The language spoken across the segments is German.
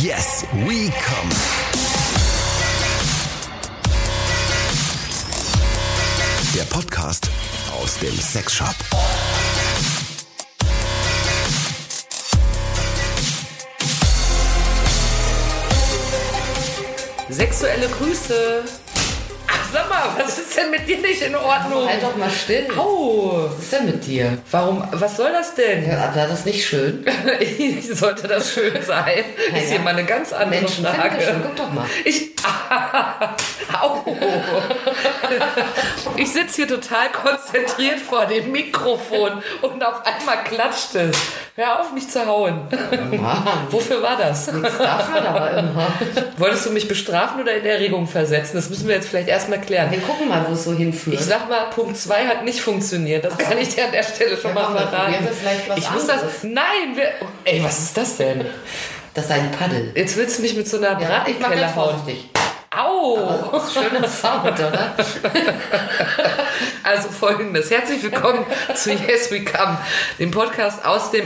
Yes, we come. Der Podcast aus dem Sexshop. Sexuelle Grüße. Sag mal, was ist denn mit dir nicht in Ordnung? Halt doch mal still. Au. Was ist denn mit dir? Warum, was soll das denn? Ja, war das nicht schön? Sollte das schön sein? Ist hier mal eine ganz andere Menschen Frage. Guck doch mal. Ich, au. ich sitze hier total konzentriert vor dem Mikrofon und auf einmal klatscht es. Hör auf, mich zu hauen. Mann, Wofür war das? nichts davon aber immer. Wolltest du mich bestrafen oder in Erregung versetzen? Das müssen wir jetzt vielleicht erstmal klären. Wir gucken mal, wo es so hinführt. Ich sag mal, Punkt 2 hat nicht funktioniert. Das kann ich dir an der Stelle schon Ja, mal verraten. ich muss das. anderes. Nein, wir, ey, was ist das denn? das ist ein Paddel. Jetzt willst du mich mit so einer Ja, ganz hauen. vorsichtig. Au! Schöner Sound, oder? Also folgendes. Herzlich willkommen zu Yes We Come, dem Podcast aus dem.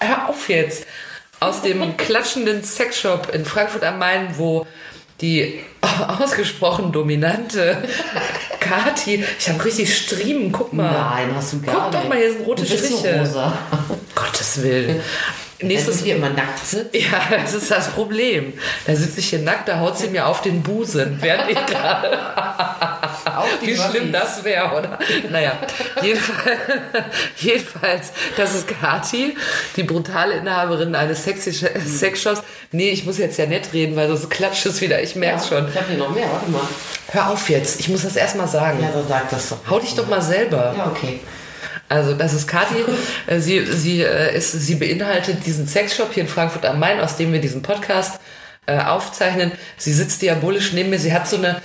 Hör auf jetzt! Aus dem klatschenden Sexshop in Frankfurt am Main, wo die ausgesprochen dominante Kati. Ich habe richtig Striemen, guck mal. Nein, hast du gar Guck nicht. doch mal, hier sind rote Striche. Rosa. Gottes Willen. Nächstes hier immer nackt sitzt. Ja, das ist das Problem. Da sitze ich hier nackt, da haut sie mir auf den Busen, während ich gerade. Wie schlimm das wäre, oder? Naja, jedenfalls, jedenfalls, das ist Kati, die brutale Inhaberin eines sexy Sexshops. Nee, ich muss jetzt ja nett reden, weil sonst klatscht es wieder. Ich merk's schon. Ich habe hier noch mehr, warte mal. Hör auf jetzt, ich muss das erstmal sagen. Ja, dann sag das doch. Hau dich doch mal selber. Ja, okay. Also das ist Kathi. Äh, Sie, sie, äh, ist, sie beinhaltet diesen Sexshop hier in Frankfurt am Main, aus dem wir diesen Podcast äh, aufzeichnen. Sie sitzt diabolisch neben mir. Sie hat so eine,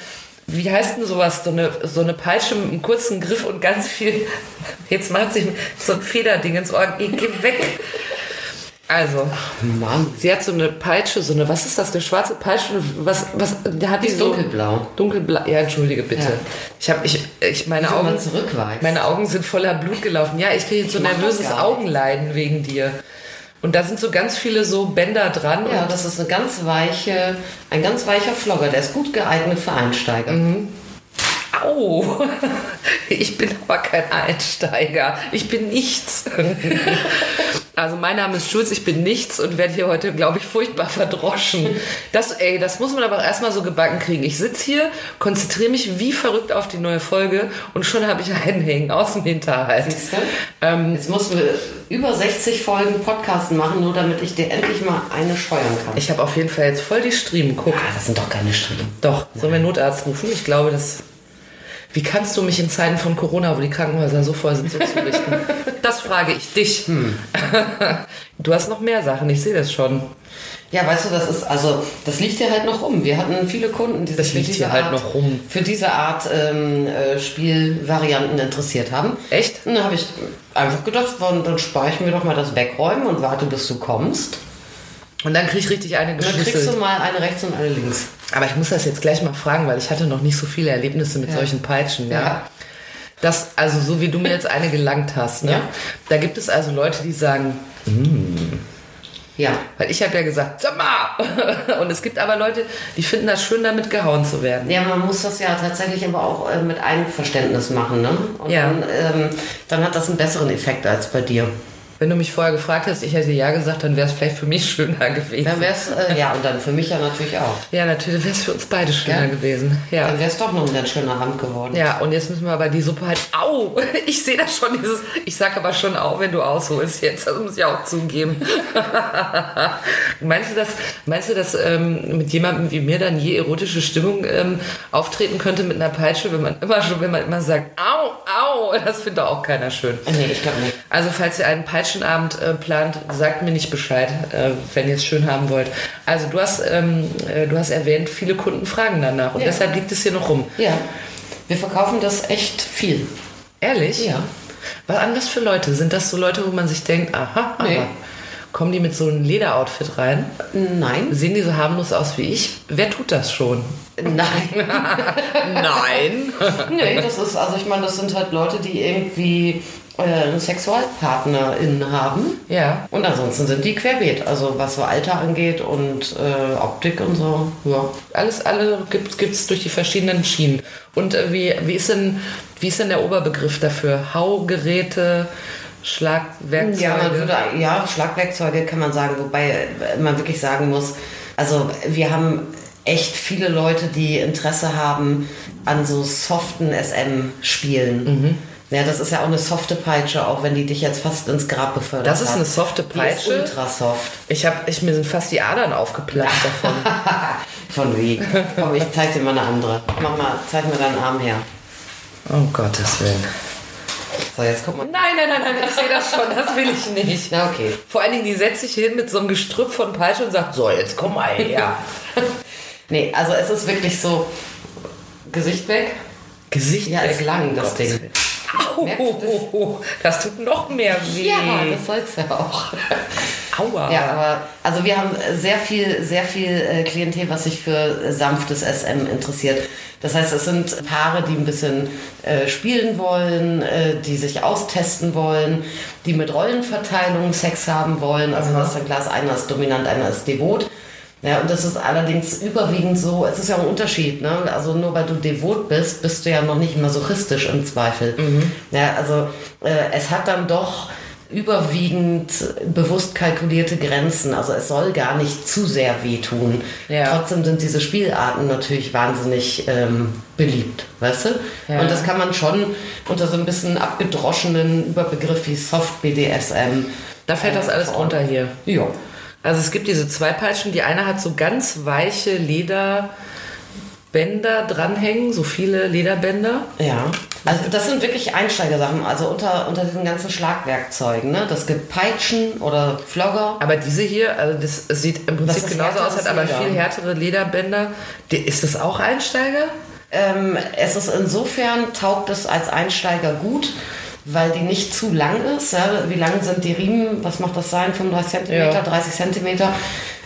wie heißt denn sowas, so eine, so eine Peitsche mit einem kurzen Griff und ganz viel, jetzt macht sich so ein Federding ins Ohr. Geh, geh weg. Also, Mann. sie hat so eine Peitsche, so eine, was ist das, eine schwarze Peitsche? Was, was, der hat die, ist so dunkelblau. Dunkelblau. Ja, entschuldige bitte. Ja. Ich habe, ich, ich meine Wieso Augen. Meine Augen sind voller Blut gelaufen. Ja, ich kriege jetzt so Ich nervöses. Augenleiden wegen dir. Und da sind so ganz viele so Bänder dran. Ja, das ist eine ganz weiche, ein ganz weicher Vlogger. Der ist gut geeignet für Einsteiger. Au! Ich bin aber kein Einsteiger. Ich bin nichts. Also mein Name ist Schulz, ich bin nichts und werde hier heute, glaube ich, furchtbar verdroschen. Das, ey, das muss man aber auch erstmal so gebacken kriegen. Ich sitze hier, konzentriere mich wie verrückt auf die neue Folge und schon habe ich einen hängen aus dem Hinterhalt. Siehst du? Ähm, Jetzt mussten wir über 60 Folgen Podcasten machen, nur damit ich dir endlich mal eine scheuern kann. Ich habe auf jeden Fall jetzt voll die Striemen. Guck. ah, das sind doch keine Striemen. Doch, sollen wir Notarzt rufen? Ich glaube, das. Wie kannst du mich in Zeiten von Corona, wo die Krankenhäuser so voll sind, so zurichten? Das frage ich dich. Du hast noch mehr Sachen, ich sehe das schon. Ja, weißt du, das ist, also, das liegt hier halt noch rum. Wir hatten viele Kunden, die Das sich für liegt diese hier halt Art, noch rum. für diese Art ähm, äh, Spielvarianten interessiert haben. Echt? Und dann habe ich einfach gedacht, dann spare ich mir doch mal das Wegräumen und warte, bis du kommst. Und dann krieg ich richtig eine Und dann kriegst geschlüsselt. du mal eine rechts und eine links. Aber ich muss das jetzt gleich mal fragen, weil ich hatte noch nicht so viele Erlebnisse mit solchen Peitschen. Ja. Ja. Das, also so wie du mir jetzt eine gelangt hast, ne? Ja. Da gibt es also Leute, die sagen, Ja. weil ich habe ja gesagt, sag mal. Und es gibt aber Leute, die finden das schön, damit gehauen zu werden. Ja, man muss das ja tatsächlich aber auch äh, mit Einverständnis machen, ne? Und Ja. dann, ähm, dann hat das einen besseren Effekt als bei dir. Wenn du mich vorher gefragt hättest, ich hätte ja gesagt, dann wäre es vielleicht für mich schöner gewesen. Dann wär's, äh, ja, und dann für mich ja natürlich auch. ja, natürlich wäre es für uns beide schöner Ja. gewesen. Ja. Dann wär's doch noch ein ganz schöner Abend geworden. Ja, und jetzt müssen wir aber die Suppe halt. Au! Ich sehe das schon, dieses. Ich sag aber schon au, wenn du ausholst jetzt. Das muss ich auch zugeben. meinst du, dass, meinst du, dass ähm, mit jemandem wie mir dann je erotische Stimmung ähm, auftreten könnte mit einer Peitsche, wenn man immer schon, wenn man immer sagt, au, au, das findet auch keiner schön. Äh, Nee, ich glaube nicht. Also falls ihr einen Peitschenabend äh, plant, sagt mir nicht Bescheid, äh, wenn ihr es schön haben wollt. Also du hast, ähm, äh, du hast erwähnt, viele Kunden fragen danach und Ja. deshalb liegt es hier noch rum. Ja. Wir verkaufen das echt viel. Ehrlich? Ja. Was an was für Leute? Sind das so Leute, wo man sich denkt, aha, aha. Nee. kommen die mit so einem Lederoutfit rein? Nein. Sehen die so harmlos aus wie ich? Wer tut das schon? Nein. Nein. nee, das ist, also ich meine, das sind halt Leute, die irgendwie äh, einen Sexualpartnerin haben. Ja. Und ansonsten sind die querbeet. Also was so Alter angeht und äh, Optik und so. Ja. Alles, alle gibt es durch die verschiedenen Schienen. Und äh, wie, wie, ist denn, wie ist denn der Oberbegriff dafür? Haugeräte, Schlagwerkzeuge? Ja, man würde, ja, Schlagwerkzeuge kann man sagen, wobei man wirklich sagen muss, also wir haben echt viele Leute, die Interesse haben an so soften SM-Spielen. Mhm. Ja, das ist ja auch eine softe Peitsche, auch wenn die dich jetzt fast ins Grab befördert Das ist hat. eine softe Die ist Peitsche. ultra soft. Ich hab, ich, mir sind fast die Adern aufgeplatzt davon. Von wie? Komm, ich zeig dir mal eine andere. Mach mal, zeig mir deinen Arm her. Um Gottes Willen. So, jetzt guck mal. Nein, nein, nein, nein, ich sehe das schon, das will ich nicht. Na, okay. Vor allen Dingen, die setzt sich hin mit so einem Gestrüpp von Peitsche und sagt, so, jetzt komm mal her. Nee, also es ist wirklich so, Gesicht weg. Gesicht Ja, weg. ist lang, das Ding. Willen. Au, Merkst du das tut noch mehr weh. Ja, das soll's ja auch. Aua. Ja, aber also wir haben sehr viel, sehr viel äh, Klientel, was sich für sanftes SM interessiert. Das heißt, es sind Paare, die ein bisschen äh, spielen wollen, äh, die sich austesten wollen, die mit Rollenverteilung Sex haben wollen. Also das ist dann klar, einer ist dominant, einer ist devot. Ja, und das ist allerdings überwiegend so, es ist ja ein Unterschied, ne? Also nur weil du devot bist, bist du ja noch nicht masochistisch im Zweifel. Ja, also äh, es hat dann doch überwiegend bewusst kalkulierte Grenzen. Also es soll gar nicht zu sehr wehtun. Ja. Trotzdem sind diese Spielarten natürlich wahnsinnig ähm, beliebt, weißt du? Ja. Und das kann man schon unter so ein bisschen abgedroschenen Überbegriff wie Soft BDSM. Da fällt das äh, alles verorten. runter hier. Ja. Also es gibt diese zwei Peitschen. Die eine hat so ganz weiche Lederbänder dranhängen, so viele Lederbänder. Ja, also das sind wirklich Einsteigersachen, also unter, unter diesen ganzen Schlagwerkzeugen. Ne? Das gibt Peitschen oder Flogger. Aber diese hier, also das sieht im Prinzip genauso aus, hat aber Leder. viel härtere Lederbänder. Ist das auch Einsteiger? Ähm, es ist insofern, taugt es als Einsteiger gut, weil die nicht zu lang ist. Ja? Wie lang sind die Riemen? Was macht das sein? 35 cm, Ja. 30 cm?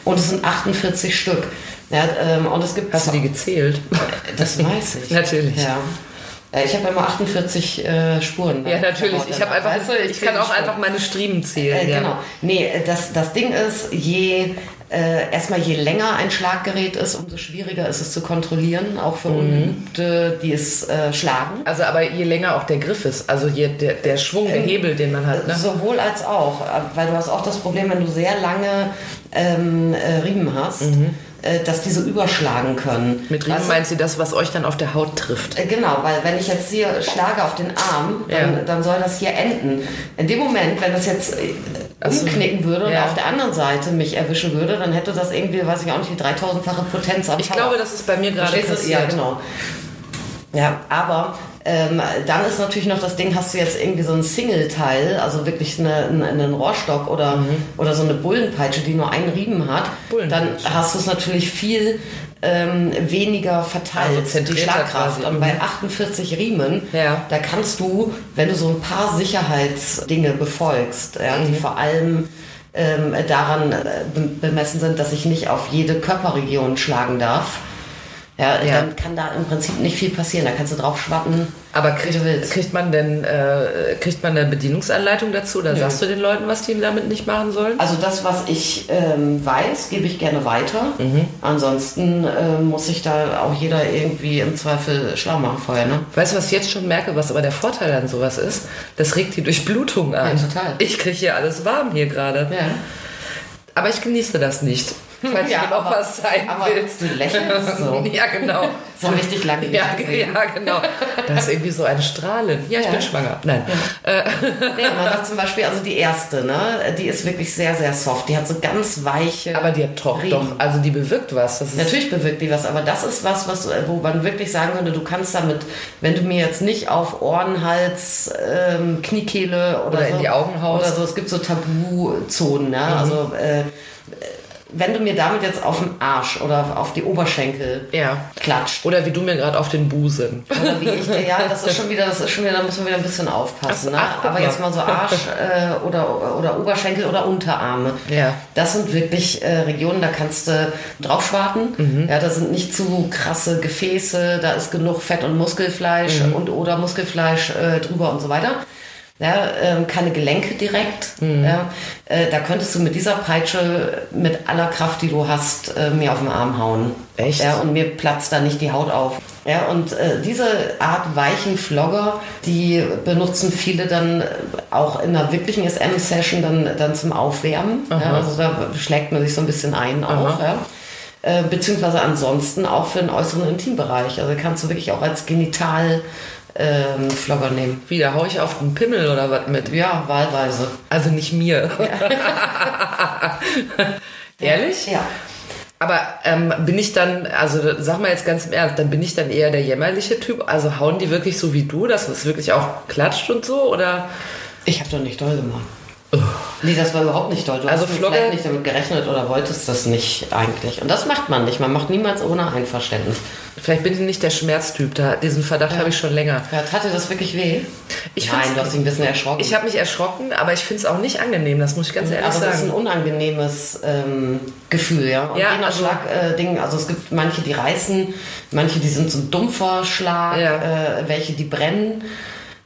Und es sind 48 Stück. Ja, ähm, und es gibt Hast du die gezählt? Das weiß ich. Natürlich. Ja. Äh, Ich habe immer 48 äh, Spuren. Ja, natürlich. Ich habe einfach, Weißt du, ich, kann auch Spuren. einfach meine Striemen zählen. Äh, ja. Genau. Nee, das, das Ding ist, je äh, erstmal je länger ein Schlaggerät ist, umso schwieriger ist es zu kontrollieren, auch Mhm. für Ungeübte, die es äh, schlagen. Also aber je länger auch der Griff ist, also je der, der Schwung, der Hebel, den man hat. Ne? Sowohl als auch, äh, weil du hast auch das Problem, wenn du sehr lange ähm, äh, Riemen hast, äh, dass diese überschlagen können. Mit Riemen Weißt du? meint sie das, was euch dann auf der Haut trifft. Äh, Genau, weil wenn ich jetzt hier schlage auf den Arm, dann, Ja. dann soll das hier enden. In dem Moment, wenn das jetzt äh, so. umknicken würde und Ja. auf der anderen Seite mich erwischen würde, dann hätte das irgendwie, weiß ich auch nicht, wie 3000-fache Potenz Ich Power. glaube, das ist bei mir gerade du? passiert. Ja, genau. Ja, aber ähm, dann ist natürlich noch das Ding, hast du jetzt irgendwie so ein Single-Teil, also wirklich eine, einen, einen Rohrstock oder, oder so eine Bullenpeitsche, die nur einen Riemen hat, dann hast du es natürlich viel ähm, weniger verteilt, Also die Schlagkraft. Und Mhm. bei 48 Riemen, Ja. da kannst du, wenn du so ein paar Sicherheitsdinge befolgst, ja, Mhm. die vor allem ähm, daran äh, be- bemessen sind, dass ich nicht auf jede Körperregion schlagen darf, ja, Ja. dann kann da im Prinzip nicht viel passieren. Da kannst du drauf schwappen. Aber kriegt, kriegt man denn äh, kriegt man eine Bedienungsanleitung dazu oder Nö. sagst du den Leuten, was die damit nicht machen sollen? Also das, was ich ähm, weiß, gebe ich gerne weiter. Mhm. Ansonsten ähm, muss sich da auch jeder irgendwie im Zweifel schlau machen vorher. Ne? Weißt du, was ich jetzt schon merke, was aber der Vorteil an sowas ist? Das regt die Durchblutung an. Ja, total. Ich kriege hier alles warm hier gerade. Ja. Aber ich genieße das nicht. Falls Ja, du noch aber- was sein aber willst. du lächelst so. ja, genau. So richtig lange nicht Ja, gesehen. ja, genau. Da ist irgendwie so ein Strahlen. Ja, ich Ja. bin schwanger. Nein. Äh, Nee, man sagt zum Beispiel, also die erste, ne, die ist wirklich sehr, sehr soft. Die hat so ganz weiche. aber die hat doch, doch, also die bewirkt was. Natürlich bewirkt die was, aber das ist was, was, wo man wirklich sagen könnte, du kannst damit, wenn du mir jetzt nicht auf Ohren, Hals, ähm, Kniekehle oder, Oder so, in die Augen haust. oder so, es gibt so Tabuzonen, ne? also äh, wenn du mir damit jetzt auf den Arsch oder auf die Oberschenkel Ja. klatscht, Oder wie du mir gerade auf den Busen. oder wie ich, ja, das ist schon wieder, das ist schon wieder, da muss man wieder ein bisschen aufpassen. Ne? Ach, guck Aber mal. jetzt mal so Arsch äh, oder, oder Oberschenkel oder Unterarme. Ja. Das sind wirklich äh, Regionen, da kannst du drauf schwarten. Mhm. Ja, da sind nicht zu krasse Gefäße, da ist genug Fett und Muskelfleisch Mhm. und oder Muskelfleisch äh, drüber und so weiter. Ja, ähm, keine Gelenke direkt. Mhm. Ja, äh, da könntest du mit dieser Peitsche mit aller Kraft, die du hast, äh, mir auf den Arm hauen. Echt? Ja, und mir platzt da nicht die Haut auf. Ja, und äh, diese Art weichen Flogger, die benutzen viele dann äh, auch in einer wirklichen SM-Session dann, dann zum Aufwärmen. Ja, also da schlägt man sich so ein bisschen ein auch. Ja. Äh, beziehungsweise ansonsten auch für den äußeren Intimbereich. Also kannst du wirklich auch als Genital ähm, Flogger nehmen. Wie, da hau ich auf den Pimmel oder was mit? Ja, wahlweise. Also nicht mir. Ehrlich? Ja. Aber ähm, bin ich dann, also sag mal jetzt ganz im Ernst, dann bin ich dann eher der jämmerliche Typ? Also hauen die wirklich so wie du, dass es wirklich auch klatscht und so? Oder Ich habe doch nicht doll gemacht. Nee, das war überhaupt nicht doll. Du Also hast Flogge- vielleicht nicht damit gerechnet oder wolltest das nicht eigentlich. Und das macht man nicht. Man macht niemals ohne Einverständnis. vielleicht bin ich nicht der Schmerztyp, da, diesen Verdacht habe ich schon länger. Ja, tat dir das wirklich weh? Ich Nein, du hast dich ein bisschen erschrocken. Ich habe mich erschrocken, aber ich finde es auch nicht angenehm, das muss ich ganz ehrlich aber das ist ein sagen. unangenehmes ähm, Gefühl, ja. Und Ja, je nach also- Schlag, äh, Ding, also es gibt manche, die reißen, manche, die sind so ein dumpfer Schlag, Ja. äh, welche, die brennen.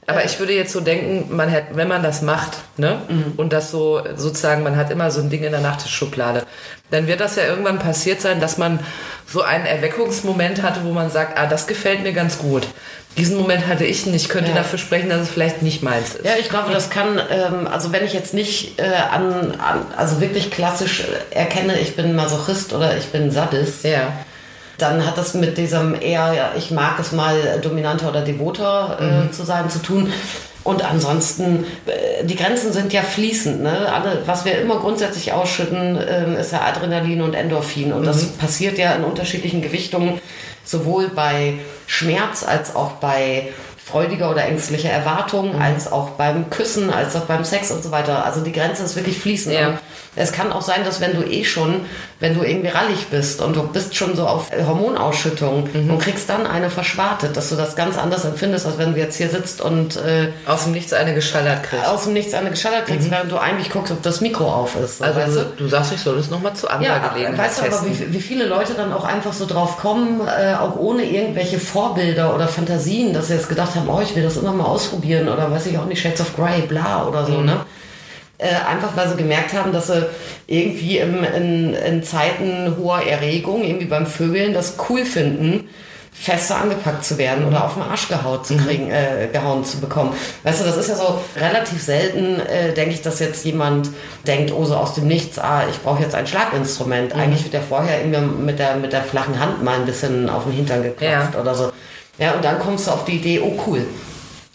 Aber ich würde jetzt so denken, man hat, wenn man das macht, ne, Mhm. und das so sozusagen, man hat immer so ein Ding in der Nachttischschublade, dann wird das ja irgendwann passiert sein, dass man so einen Erweckungsmoment hatte, wo man sagt, ah, das gefällt mir ganz gut. Diesen Moment hatte ich nicht. Ich könnte Ja. dafür sprechen, dass es vielleicht nicht meins ist. Ja, ich glaube, das kann, ähm, also wenn ich jetzt nicht äh, an, an, also wirklich klassisch äh, erkenne, ich bin Masochist oder ich bin Sadist, Ja. Dann hat das mit diesem eher, ja, ich mag es mal dominanter oder devoter äh, zu sein, zu tun. Und ansonsten, äh, die Grenzen sind ja fließend. Ne? Alle, was wir immer grundsätzlich ausschütten, ähm, ist ja Adrenalin und Endorphin. Und das passiert ja in unterschiedlichen Gewichtungen, sowohl bei Schmerz als auch bei freudiger oder ängstlicher Erwartung, als auch beim Küssen, als auch beim Sex und so weiter. Also die Grenze ist wirklich fließend. Ja. Es kann auch sein, dass wenn du eh schon, wenn du irgendwie rallig bist und du bist schon so auf Hormonausschüttung und kriegst dann eine verschwartet, dass du das ganz anders empfindest, als wenn du jetzt hier sitzt und äh, Aus dem Nichts eine geschallert kriegt. aus dem Nichts eine geschallert kriegst, während du eigentlich guckst, ob das Mikro auf ist. So, Also weißt du? du sagst, ich soll es nochmal zu anderer Ja, Gelegenheit weißt du aber, wie, wie viele Leute dann auch einfach so drauf kommen, äh, auch ohne irgendwelche Vorbilder oder Fantasien, dass sie jetzt gedacht haben, oh, ich will das immer mal ausprobieren oder weiß ich auch nicht, Shades of Grey, bla oder so, ne? Äh, einfach weil sie gemerkt haben, dass sie irgendwie im, in, in Zeiten hoher Erregung, irgendwie beim Vögeln, das cool finden, fester angepackt zu werden oder auf den Arsch gehaut zu kriegen, äh, gehauen zu bekommen. Weißt du, das ist ja so relativ selten, äh, denke ich, dass jetzt jemand denkt, oh, so aus dem Nichts, ah, ich brauche jetzt ein Schlaginstrument. Eigentlich wird er vorher irgendwie mit der, mit der flachen Hand mal ein bisschen auf den Hintern geklopft Ja. oder so. Ja, und dann kommst du auf die Idee, oh cool.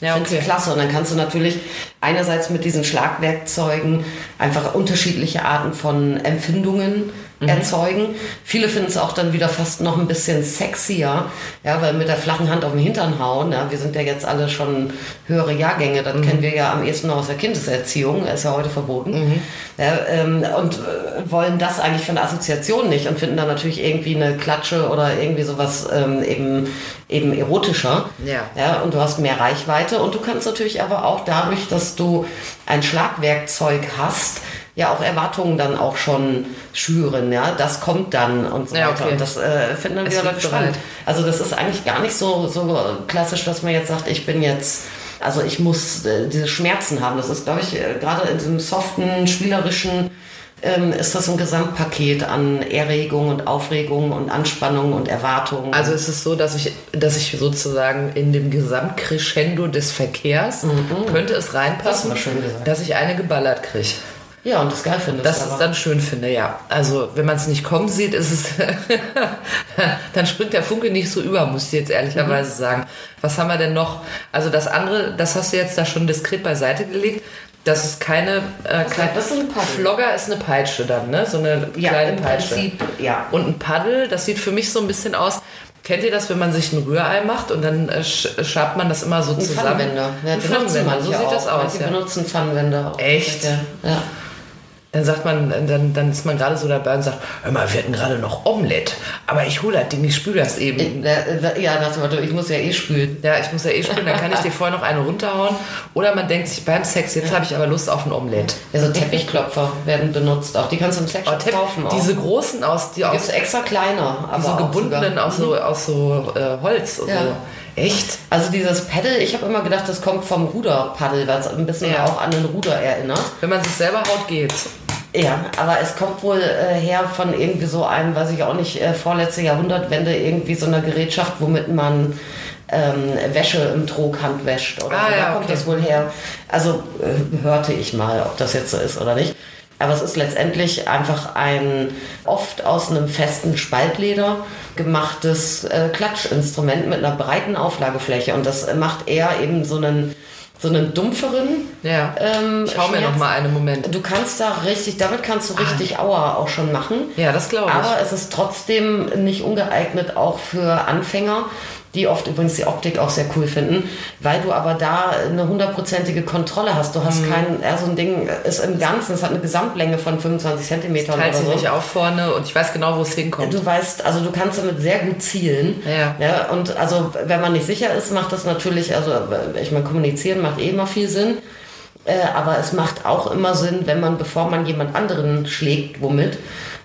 Ja, Findest okay. klasse. Und dann kannst du natürlich einerseits mit diesen Schlagwerkzeugen einfach unterschiedliche Arten von Empfindungen Mhm. erzeugen. Viele finden es auch dann wieder fast noch ein bisschen sexier, ja, weil mit der flachen Hand auf den Hintern hauen, ja, wir sind ja jetzt alle schon höhere Jahrgänge, das Mhm. kennen wir ja am ehesten noch aus der Kindeserziehung, ist ja heute verboten. Mhm. Ja, ähm, und äh, wollen das eigentlich von der Assoziation nicht und finden dann natürlich irgendwie eine Klatsche oder irgendwie sowas ähm, eben, eben erotischer. Ja. Ja, und du hast mehr Reichweite und du kannst natürlich aber auch dadurch, dass du ein Schlagwerkzeug hast, ja auch Erwartungen dann auch schon schüren, ja, das kommt dann und so Ja, weiter. okay. Und das äh, finden Es liegt Leute spannend. Also das ist eigentlich gar nicht so, so klassisch, dass man jetzt sagt, ich bin jetzt, also ich muss äh, diese Schmerzen haben. Das ist, glaube ich, äh, gerade in diesem soften, spielerischen ähm, ist das ein Gesamtpaket an Erregung und Aufregung und Anspannung und Erwartung. Also es ist so, dass ich, dass ich sozusagen in dem Gesamtcrescendo des Verkehrs könnte es reinpassen, Mhm. Das dass ich eine geballert kriege. Ja, und das geil findest. Das aber. ist dann schön finde, ja. Also wenn man es nicht kommen sieht, ist es dann springt der Funke nicht so über, muss ich jetzt ehrlicherweise Mhm. sagen. Was haben wir denn noch? Also das andere, das hast du jetzt da schon diskret beiseite gelegt. Das ist keine, äh, kein, das ist ein Paddel. Flogger ist eine Peitsche dann, ne? So eine ja, kleine im Peitsche. Prinzip, ja. Und ein Paddel, das sieht für mich so ein bisschen aus. Kennt ihr das, wenn man sich ein Rührei macht und dann äh, sch- schabt man das immer so zusammen? Pfannenwender. Ja, Pfannenwender, so sieht auch. das aus. Manche Ja. benutzen Pfannenwender. auch. Echt? Ja. Da Dann sagt man, dann, dann ist man gerade so dabei und sagt, hör mal, wir hatten gerade noch Omelette, aber ich hole das Ding, ich spüle das eben. Ja, nach dem Motto, ich muss ja eh spülen. Ja, ich muss ja eh spülen, dann kann ich dir vorher noch eine runterhauen. Oder man denkt sich beim Sex, jetzt habe ich aber Lust auf ein Omelette. Ja, so Teppichklopfer werden benutzt. Auch die kannst du im Sexshop Oh, kaufen. Auch. diese großen aus, die Gibt aus extra kleiner, aber auch gebundenen aus so, aus so äh, Holz. und Ja. So. Echt? Also dieses Paddle, ich habe immer gedacht, das kommt vom Ruderpaddel, weil es ein bisschen Ja. auch an den Ruder erinnert. Wenn man sich selber haut, geht's. Ja, aber es kommt wohl äh, her von irgendwie so einem, weiß ich auch nicht, äh, vorletzte Jahrhundertwende, irgendwie so einer Gerätschaft, womit man ähm, Wäsche im Trog handwäscht. Oder Ah, so. ja, da kommt okay. das wohl her. Also äh, hörte ich mal, ob das jetzt so ist oder nicht. Aber es ist letztendlich einfach ein oft aus einem festen Spaltleder gemachtes äh, Klatschinstrument mit einer breiten Auflagefläche. Und das macht eher eben so einen, so einen dumpferen Ja. ähm, ich hau mir noch mal einen Moment. Du kannst da richtig, damit kannst du richtig Aua auch schon machen. Ja, das glaube ich. Aber es ist trotzdem nicht ungeeignet auch für Anfänger, die oft übrigens die Optik auch sehr cool finden, weil du aber da eine hundertprozentige Kontrolle hast. Du Mhm. hast kein, ja, so ein Ding ist im Ganzen, es hat eine Gesamtlänge von 25 Zentimetern oder so. nicht auf vorne und ich weiß genau, wo es hinkommt. Du weißt, also du kannst damit sehr gut zielen. Ja. ja. Und also, wenn man nicht sicher ist, macht das natürlich, also ich meine, kommunizieren macht eh immer viel Sinn. Äh, aber es macht auch immer Sinn, wenn man, bevor man jemand anderen schlägt, womit,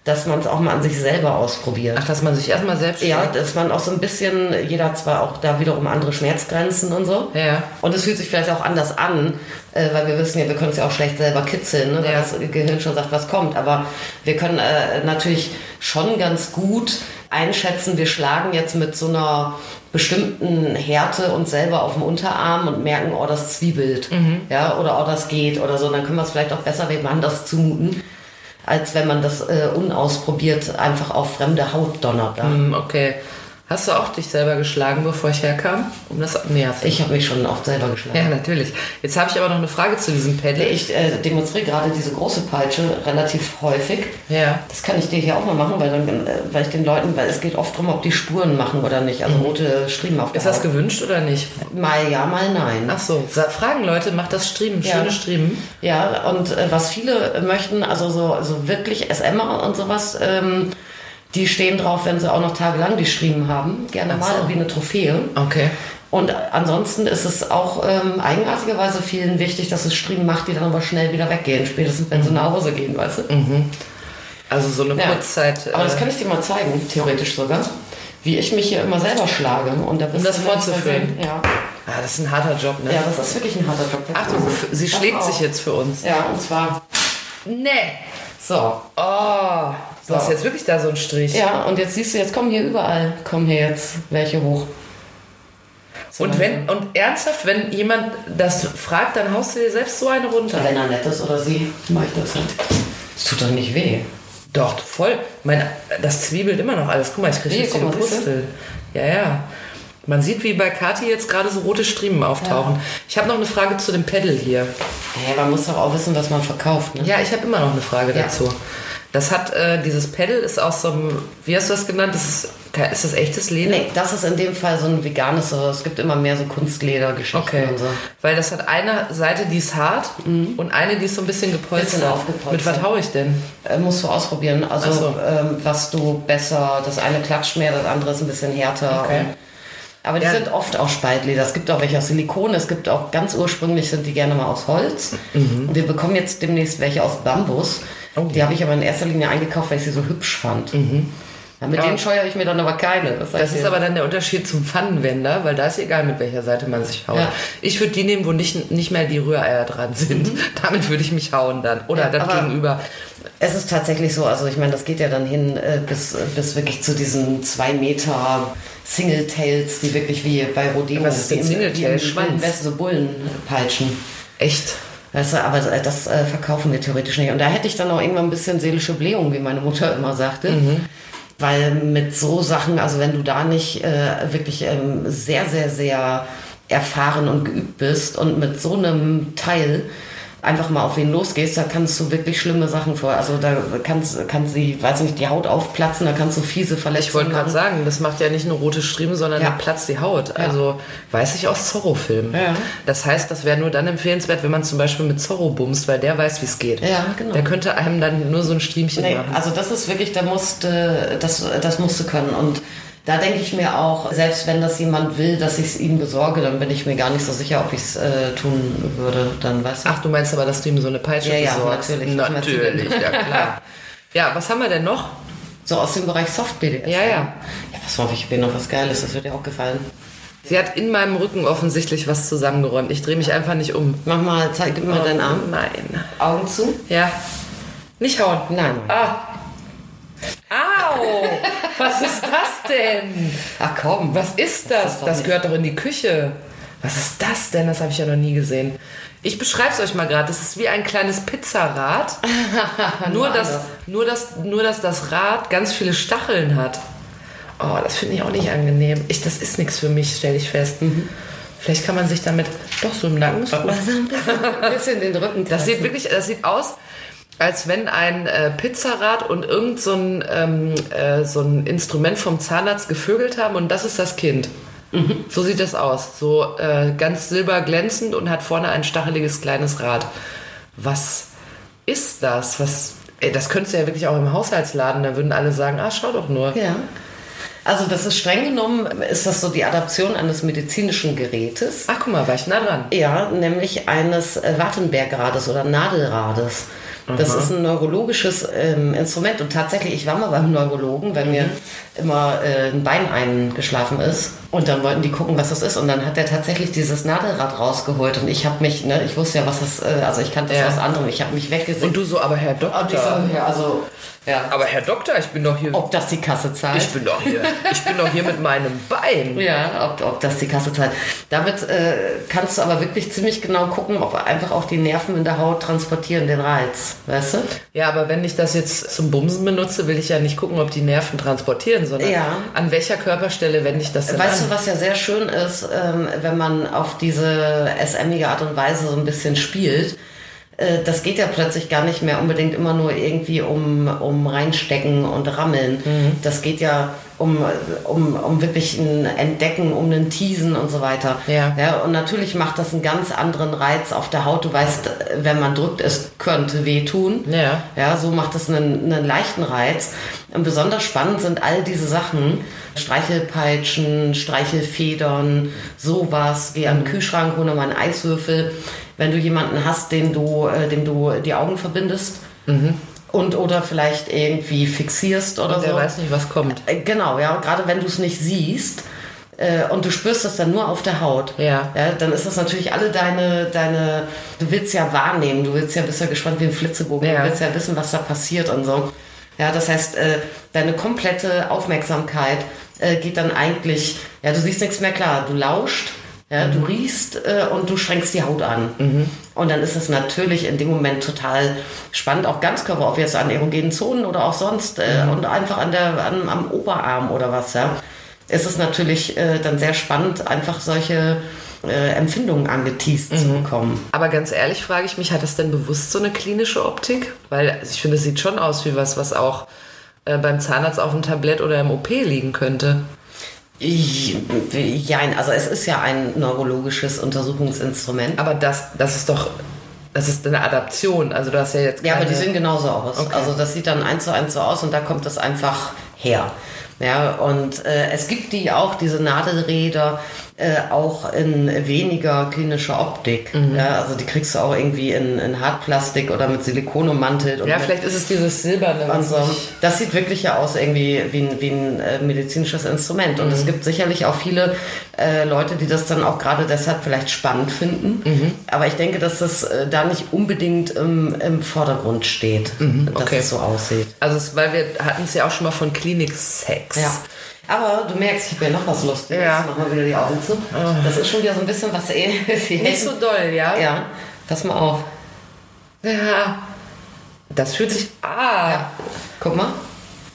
dass man es auch mal an sich selber ausprobiert. Ach, dass man sich erstmal selbst Ja, schlägt. dass man auch so ein bisschen, jeder hat zwar auch da wiederum andere Schmerzgrenzen und so. Ja. Und es fühlt sich vielleicht auch anders an, äh, weil wir wissen ja, wir können es ja auch schlecht selber kitzeln, ne, weil Ja. das Gehirn schon sagt, was kommt. Aber wir können äh, natürlich schon ganz gut einschätzen, wir schlagen jetzt mit so einer bestimmten Härte uns selber auf dem Unterarm und merken, oh, das zwiebelt. Ja, oder oh, das geht oder so. Dann können wir es vielleicht auch besser wem anders zumuten, als wenn man das äh, unausprobiert einfach auf fremde Haut donnert. Da. Hm, okay. Hast du auch dich selber geschlagen, bevor ich herkam? Um das, nee, hast du Ich habe mich schon oft selber geschlagen. Ja, natürlich. Jetzt habe ich aber noch eine Frage zu diesem Pedal. Ich äh, demonstriere gerade diese große Peitsche relativ häufig. Ja. Das kann ich dir hier auch mal machen, weil, dann, äh, weil ich den Leuten, weil es geht oft darum, ob die Spuren machen oder nicht. Also rote Striemen auf der Ist das Haut. gewünscht oder nicht? Mal ja, mal nein. Ach so, fragen Leute, macht das Striemen, Ja. schöne Striemen. Ja, und äh, was viele möchten, also so, so wirklich SMer und sowas, ähm, die stehen drauf, wenn sie auch noch tagelang die Striemen haben. Gerne Ach mal wie eine Trophäe. Okay. Und ansonsten ist es auch ähm, eigenartigerweise vielen wichtig, dass es Striemen macht, die dann aber schnell wieder weggehen, spätestens wenn sie nach Hause gehen, weißt du? Also so eine Ja. Kurzzeit. Aber das äh, kann ich dir mal zeigen, theoretisch sogar. Wie ich mich hier immer selber schlage. Und da Um das vorzuführen. Ja. ah, das ist ein harter Job, ne? ja, das ist wirklich ein harter Job. Achtung, sie schlägt sich jetzt für uns. Ja, und zwar Nee. So. Oh, du So. hast jetzt wirklich da so einen Strich. Ja, und jetzt siehst du, jetzt kommen hier überall, kommen hier jetzt welche hoch. So Und wenn und ernsthaft, wenn jemand das fragt, dann haust du dir selbst so eine runter. Wenn er nett ist oder sie, mach ich das halt. Es tut doch nicht weh. Doch, voll. Mein, das zwiebelt immer noch alles. Guck mal, ich kriege Nee, jetzt hier du? Pustel. Ja, ja. Man sieht, wie bei Kati jetzt gerade so rote Striemen auftauchen. Ich habe noch eine Frage zu dem Pedal hier. Ja, man muss doch auch wissen, was man verkauft. Ne? Ja, ich habe immer noch eine Frage Ja. dazu. Das hat, äh, dieses Pedal ist aus so einem, wie hast du das genannt? Das ist, ist das echtes Leder? Nee, das ist in dem Fall so ein veganes, es gibt immer mehr so Kunstledergeschichten Okay. und so. Weil das hat eine Seite, die ist hart und eine, die ist so ein bisschen gepolstert. Bisschen aufgepolstert. Mit was hau ich denn? Äh, musst du ausprobieren. Also so. ähm, was du besser, das eine klatscht mehr, das andere ist ein bisschen härter. Okay. Und, aber die Ja. sind oft aus Spaltleder. Es gibt auch welche aus Silikon, es gibt auch ganz ursprünglich sind die gerne mal aus Holz. Und wir bekommen jetzt demnächst welche aus Bambus. Mhm. Oh. Die habe ich aber in erster Linie eingekauft, weil ich sie so hübsch fand. Ja, mit Ja. denen scheue ich mir dann aber keine. Das ich ist aber dann der Unterschied zum Pfannenwender, weil da ist egal, mit welcher Seite man sich haut. Ja. Ich würde die nehmen, wo nicht, nicht mehr die Rühreier dran sind. Damit würde ich mich hauen dann. Oder Mhm. Ja, das gegenüber. Es ist tatsächlich so, also ich meine, das geht ja dann hin äh, bis, bis wirklich zu diesen zwei Meter Singletails, die wirklich wie bei Rodeo, Was ist denn Singletail? Schwanz? So Bullenpeitschen. Echt? Weißt du, aber das äh, verkaufen wir theoretisch nicht. Und da hätte ich dann auch irgendwann ein bisschen seelische Blähung, wie meine Mutter immer sagte. Weil mit so Sachen, also wenn du da nicht äh, wirklich ähm, sehr, sehr, sehr erfahren und geübt bist und mit so einem Teil einfach mal auf wen losgehst, da kannst du wirklich schlimme Sachen vor. Also da kannst, kann sie, weiß nicht, die Haut aufplatzen, da kannst du fiese Verletzungen Ich wollte gerade sagen, das macht ja nicht nur rote Striemen, sondern Ja. da platzt die Haut. Also weiß ich aus Zorro-Filmen. Ja. Das heißt, das wäre nur dann empfehlenswert, wenn man zum Beispiel mit Zorro bumst, weil der weiß, wie es geht. Ja, genau. Der könnte einem dann nur so ein Striemchen Nee, machen. also das ist wirklich, da musste, das, das musste können. Und da denke ich mir auch, selbst wenn das jemand will, dass ich es ihm besorge, dann bin ich mir gar nicht so sicher, ob ich es äh, tun würde. Dann weißt du. Ach, du meinst aber, dass du ihm so eine Peitsche Ja, ja, besorgst? natürlich. Natürlich, ja klar. Ja, was haben wir denn noch? So aus dem Bereich Soft-BDS. Ja, ja. Ja, pass mal auf, ich will noch was Geiles, das wird dir auch gefallen. Sie hat in meinem Rücken offensichtlich was zusammengeräumt. Ich drehe mich einfach nicht um. Mach mal, zeig gib mir mal deinen Arm. Nein. Augen zu. Ja. Nicht hauen. Nein. Ah. Au! Was ist das denn? Ach komm. Was ist Das das? Das gehört doch in die Küche. Was ist das denn? Das habe ich ja noch nie gesehen. Ich beschreibe es euch mal gerade. Das ist wie ein kleines Pizzarad. nur, dass, nur, dass, nur, dass das Rad ganz viele Stacheln hat. Oh, das finde ich auch nicht angenehm. Ich, das ist nichts für mich, stelle ich fest. Mhm. Vielleicht kann man sich damit doch so im Nacken. Also ein bisschen, den Rücken Das sieht wirklich, das sieht aus, als wenn ein äh, Pizzarad und irgend so ein, ähm, äh, so ein Instrument vom Zahnarzt gevögelt haben und das ist das Kind. So sieht das aus. So äh, ganz silberglänzend und hat vorne ein stacheliges kleines Rad. Was ist das? Was, ey, das könntest du ja wirklich auch im Haushaltsladen, da würden alle sagen, ah, schau doch nur. Ja. Also das ist streng genommen, ist das so die Adaption eines medizinischen Gerätes. Ach, guck mal, war ich nah dran. Ja, nämlich eines äh, Wartenbergrades oder Nadelrades. Das ist ein neurologisches ähm, Instrument. Und tatsächlich, ich war mal beim Neurologen, wenn mir immer äh, ein Bein eingeschlafen ist. Und dann wollten die gucken, was das ist. Und dann hat er tatsächlich dieses Nadelrad rausgeholt. Und ich habe mich, ne, ich wusste ja, was das, äh, also ich kannte das Ja. aus anderem, ich habe mich weggesetzt. Und du so, aber Herr Doktor. Und ich so, ja, also, ja, aber Herr Doktor, ich bin doch hier. ob das die Kasse zahlt. Ich bin doch hier. Ich bin doch hier mit meinem Bein. Ja, ob, ob das die Kasse zahlt. Damit äh, kannst du aber wirklich ziemlich genau gucken, ob einfach auch die Nerven in der Haut transportieren den Reiz. Weißt du? Ja, aber wenn ich das jetzt zum Bumsen benutze, will ich ja nicht gucken, ob die Nerven transportieren, sondern Ja. an welcher Körperstelle wende ich das denn Weißt an? du, was ja sehr schön ist, ähm, wenn man auf diese SM-ige Art und Weise so ein bisschen spielt? Äh, Das geht ja plötzlich gar nicht mehr unbedingt immer nur irgendwie um, um reinstecken und rammeln. Mhm. Das geht ja um, um, um wirklich ein Entdecken, um einen Teasen und so weiter. Ja. ja. Und natürlich macht das einen ganz anderen Reiz auf der Haut. Du weißt, wenn man drückt, es könnte wehtun. Ja. Ja, so macht es einen, einen leichten Reiz. Und besonders spannend sind all diese Sachen. Streichelpeitschen, Streichelfedern, sowas. Geh an den Kühlschrank, hol nochmal einen Eiswürfel. Wenn du jemanden hast, den du, äh, dem du die Augen verbindest und oder vielleicht irgendwie fixierst oder Und der so. weiß nicht, was kommt. Äh, Genau, ja, gerade wenn du es nicht siehst äh, und du spürst das dann nur auf der Haut, Ja. ja, dann ist das natürlich alle deine, deine, du willst ja wahrnehmen, du willst ja, bist ja gespannt wie ein Flitzebogen, Ja. du willst ja wissen, was da passiert und so. Ja, das heißt, äh, deine komplette Aufmerksamkeit geht dann eigentlich, ja, du siehst nichts mehr klar, du lauscht, ja, Mhm. du riechst äh, und du schränkst die Haut an. Und dann ist es natürlich in dem Moment total spannend, auch Ganzkörper, ob jetzt an erogenen Zonen oder auch sonst äh, Mhm. und einfach an der, an, am Oberarm oder was, ja. Ist es natürlich äh, dann sehr spannend, einfach solche äh, Empfindungen angeteased zu Mhm. bekommen. Aber ganz ehrlich frage ich mich, hat das denn bewusst so eine klinische Optik? Weil also ich finde, es sieht schon aus wie was, was auch äh, beim Zahnarzt auf dem Tablett oder im OP liegen könnte. Ja, also es ist ja ein neurologisches Untersuchungsinstrument. Aber das, das ist doch, das ist eine Adaption. Also du hast ja jetzt Ja, aber keine- die sehen genauso aus. Okay. Also das sieht dann eins zu eins so aus und da kommt es einfach her. Ja, und äh, es gibt die auch, diese Nadelräder, äh, auch in weniger klinischer Optik. Mhm. Ja, also die kriegst du auch irgendwie in, in Hartplastik oder mit Silikon ummantelt. Ja, vielleicht ist es dieses Silberne. und was so. ich- Das sieht wirklich ja aus irgendwie wie ein, wie ein äh, medizinisches Instrument. Und Mhm. es gibt sicherlich auch viele äh, Leute, die das dann auch gerade deshalb vielleicht spannend finden. Mhm. Aber ich denke, dass das äh, da nicht unbedingt im, im Vordergrund steht, dass Mhm, okay. es so aussieht. Also, weil wir hatten es ja auch schon mal von Klinik-Sex. Ja. Aber du merkst, ich habe ja noch was Lustiges. Ja. Mach mal wieder die Augen zu. Das ist schon wieder so ein bisschen was ähnliches. Nicht so doll, ja? Ja, pass mal auf. Ja. Das fühlt sich. Ah. Guck mal.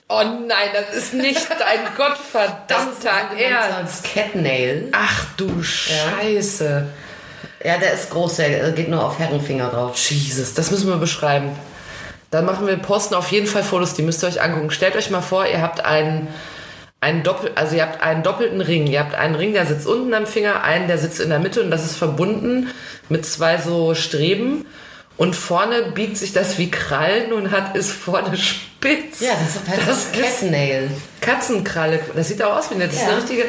Oh nein, das ist nicht dein gottverdammter Ernst. Catnail. Ach du Scheiße. Ja, der ist groß, der geht nur auf Herrenfinger drauf. Jesus, das müssen wir beschreiben. Dann machen wir posten auf jeden Fall Fotos, die müsst ihr euch angucken. Stellt euch mal vor, ihr habt einen, einen Doppel, also ihr habt einen doppelten Ring. Ihr habt einen Ring, der sitzt unten am Finger, einen, der sitzt in der Mitte und das ist verbunden mit zwei so Streben. Und vorne biegt sich das wie Krallen und hat ist vorne spitz. Ja, das ist halt das, Catnail. Katzenkralle. Das sieht auch aus wie eine, das ist Ja. eine richtige.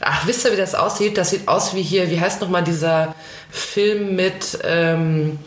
Ach, wisst ihr, wie das aussieht? Das sieht aus wie hier, wie heißt nochmal dieser Film mit ähm,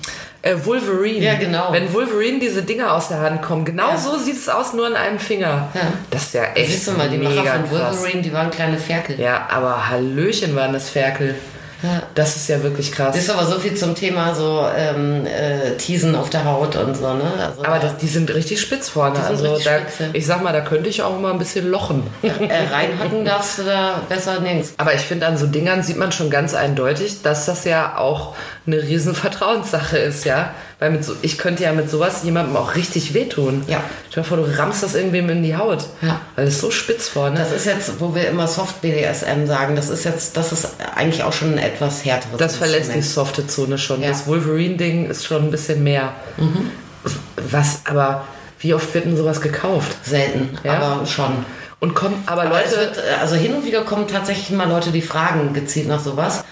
äh, Wolverine? Ja, genau. Wenn Wolverine diese Dinger aus der Hand kommen, genau Ja. so sieht es aus, nur an einem Finger. Ja. Das ist ja echt Siehst du mal, die mega Macher von krass. Wolverine, die waren kleine Ferkel. Ja, aber Hallöchen waren das Ferkel. Ja. Das ist ja wirklich krass. Ist aber so viel zum Thema so ähm, äh, Teasen auf der Haut und so, ne? Also, aber das, die sind richtig spitz vorne. also da, ich sag mal, da könnte ich auch mal ein bisschen lochen. äh, reinhacken darfst du da besser nirgends. Aber ich finde, an so Dingern sieht man schon ganz eindeutig, dass das ja auch eine riesen Vertrauenssache ist, ja. Weil mit so, ich könnte ja mit sowas jemandem auch richtig wehtun. Ja. Stell dir vor, du rammst das irgendwem in die Haut. Ja. Weil es so spitz vorne Das ist jetzt, wo wir immer Soft BDSM sagen, das ist jetzt, das ist eigentlich auch schon ein etwas härteres. Das verlässt die softe Zone schon. Ja. Das Wolverine-Ding ist schon ein bisschen mehr. Was, aber wie oft wird denn sowas gekauft? Selten, Ja? aber schon. Und kommen, aber, Aber Leute, wird, äh, also hin und wieder kommen tatsächlich mal Leute, die fragen gezielt nach sowas.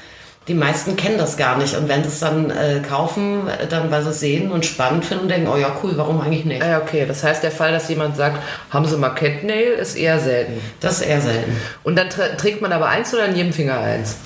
Die meisten kennen das gar nicht. Und wenn sie es dann äh, kaufen, äh, dann weil sie es sehen und spannend finden und denken, oh ja, cool, warum eigentlich nicht? ja, okay, das heißt, der Fall, dass jemand sagt, haben Sie mal Catnail, ist eher selten. Das ist eher selten. Und dann trägt man aber eins oder an jedem Finger eins?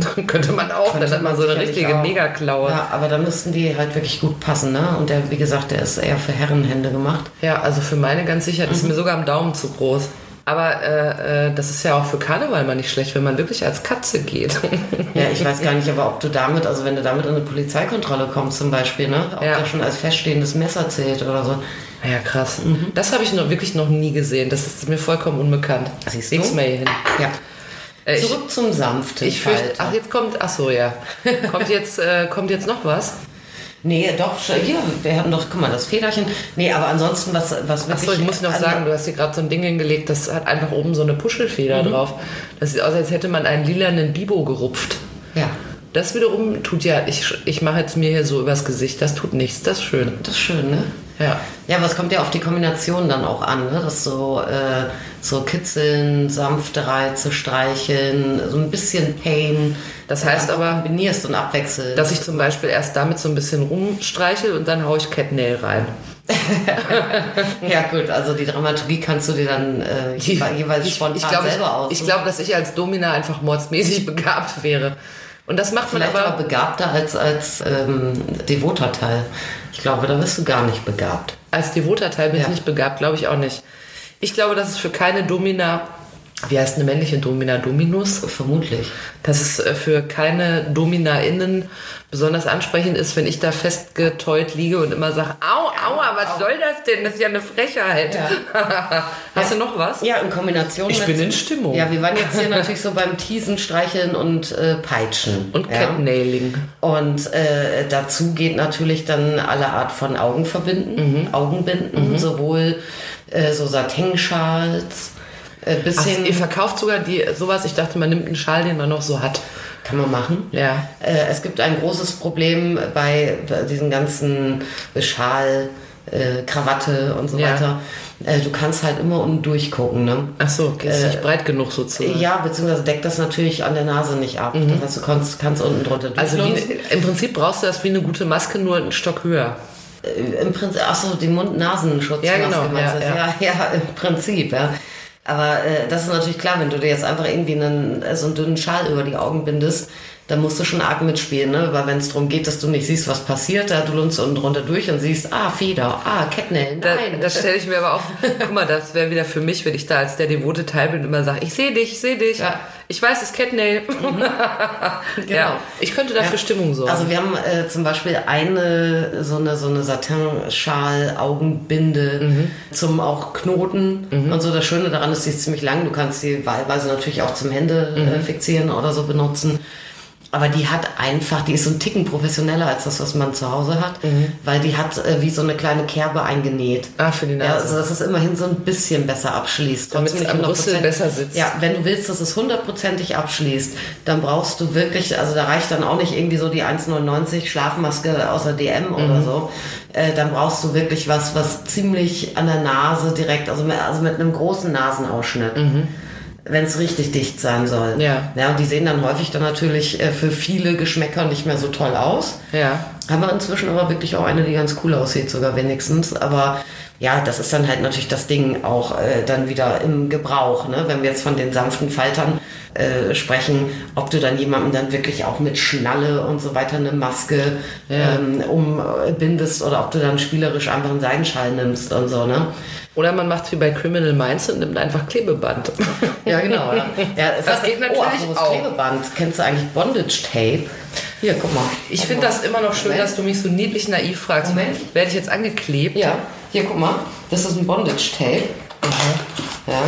Könnte man auch, Könnte dann hat man so eine richtige. Megaklaue. Ja. Ja, aber da müssten die halt wirklich gut passen, ne? Und der, wie gesagt, der ist eher für Herrenhände gemacht. also für meine ganz sicher, das ist mir sogar am Daumen zu groß. Aber äh, äh, das ist ja auch für Karneval mal nicht schlecht, wenn man wirklich als Katze geht. Ja, ich weiß gar nicht, aber ob du damit, also wenn du damit in eine Polizeikontrolle kommst zum Beispiel, ne? Ob Ja. das schon als feststehendes Messer zählt oder so. ja, krass. Das habe ich noch, wirklich noch nie gesehen. Das ist mir vollkommen unbekannt. Siehst du? mehr hierhin. Ja. Äh, ich, Zurück zum sanften ich fürchte, ach jetzt kommt, ach so ja, kommt jetzt, äh, kommt jetzt noch was? Nee, doch, hier, wir hatten doch, guck mal, das Federchen. Nee, aber ansonsten, was, was wirklich. Achso, ich muss noch sagen, du hast hier gerade so ein Ding hingelegt, das hat einfach oben so eine Puschelfeder drauf. Das sieht aus, als hätte man einen lilanen Bibo gerupft. Ja, Das wiederum tut ja, ich, ich mache jetzt mir hier so übers Gesicht, das tut nichts, das ist schön. das ist schön, ne? Ja. Ja, aber es kommt ja auf die Kombination dann auch an, ne? Das so, äh, so kitzeln, sanfte Reize, streicheln, so ein bisschen Pain. Das heißt aber- kombinierst und abwechselst. Dass ich zum Beispiel erst damit so ein bisschen rumstreichel und dann haue ich Catnail rein. ja, gut, also die Dramaturgie kannst du dir dann äh, jewe- jeweils ich, spontan ich glaube, selber aus. ich, ich glaube, dass ich als Domina einfach mordsmäßig begabt wäre. Und das macht man Vielleicht aber. aber begabter als, als ähm, devoter Teil. Ich glaube, da bist du gar nicht begabt. Als devoter Teil bin ich Ja. nicht begabt, glaube ich auch nicht. Ich glaube, dass es für keine Domina, wie heißt eine männliche Domina? Dominus? Vermutlich. Dass es äh, für keine DominerInnen besonders ansprechend ist, wenn ich da festgeteut liege und immer sage, au, aua, was soll das denn? Das ist ja eine Frechheit. Hast du noch was? Ja, in Kombination Ich mit... bin in Stimmung. Ja, wir waren jetzt hier natürlich so beim Teasen, Streicheln und äh, Peitschen. Und ja. Catnailing. Und äh, dazu geht natürlich dann alle Art von Augen verbinden, Mhm. Augenbinden, sowohl äh, so Satinschals, äh, bis Ach, hin ihr verkauft sogar die sowas. Ich dachte, man nimmt einen Schal, den man noch so hat. kann man machen. Ja. Äh, es gibt ein großes Problem bei, diesen ganzen Schal, äh, Krawatte und so Ja. weiter. Du kannst halt immer unten durchgucken, ne? Ach so, ist Äh, nicht breit genug sozusagen. Ja, beziehungsweise deckt das natürlich an der Nase nicht ab. Das heißt, du kannst, kannst unten drunter Also wie, durchlunzen. im Prinzip brauchst du das wie eine gute Maske, nur einen Stock höher. Im Prinzip, achso, die Mund-Nasenschutz. Ja, genau, du? ja, ja, ja, im Prinzip, ja. Aber äh, das ist natürlich klar, wenn du dir jetzt einfach irgendwie einen, äh, so einen dünnen Schal über die Augen bindest, dann musst du schon arg mitspielen, ne? Weil wenn es darum geht, dass du nicht siehst, was passiert, da du lunzt unten drunter durch und siehst, ah, Feder, ah, Catnail, Da, nein. das stelle ich mir aber auf. Guck mal, das wäre wieder für mich, wenn ich da als der devote Teil bin und immer sage, ich sehe dich, ich sehe dich. Ja. Ich weiß, es ist Catnail. Genau. Ja, ich könnte dafür Stimmung sorgen. Also wir haben äh, zum Beispiel eine so eine so eine Satin-Schal, Augenbinde Mhm. zum auch Knoten und so. Das Schöne daran ist, sie ist ziemlich lang. Du kannst sie wahlweise natürlich auch zum Hände Mhm. äh, fixieren oder so benutzen. Aber die hat einfach, die ist so ein Ticken professioneller als das, was man zu Hause hat, Mhm. weil die hat äh, wie so eine kleine Kerbe eingenäht. Ah, für die Ja, Nase. also dass es immerhin so ein bisschen besser abschließt. Damit es am Rüssel 100%. besser sitzt. Ja, wenn du willst, dass es hundertprozentig abschließt, dann brauchst du wirklich, also da reicht dann auch nicht irgendwie so die 1,99 Schlafmaske außer DM Mhm. oder so. Äh, dann brauchst du wirklich was, was ziemlich an der Nase direkt, also mit, also mit einem großen Nasenausschnitt. Wenn es richtig dicht sein soll. Ja. Ja, und die sehen dann häufig dann natürlich äh, für viele Geschmäcker nicht mehr so toll aus. Ja. Haben wir inzwischen aber wirklich auch eine, die ganz cool aussieht, sogar wenigstens. Aber ja, das ist dann halt natürlich das Ding auch äh, dann wieder im Gebrauch. Ne? Wenn wir jetzt von den sanften Faltern äh, sprechen, ob du dann jemandem dann wirklich auch mit Schnalle und so weiter eine Maske ähm, umbindest oder ob du dann spielerisch einfach einen Seidenschal nimmst und so. Ne? Oder man macht wie bei Criminal Minds und nimmt einfach Klebeband. Ja, genau. Ja. Ja, es Das hat- geht natürlich oh, auch. Klebeband. Kennst du eigentlich Bondage Tape? Hier, guck mal. Ich finde das immer noch schön, Moment. dass du mich so niedlich naiv fragst. Moment. Werde ich jetzt angeklebt? Ja, hier guck mal, das ist ein Bondage Tape. Ja.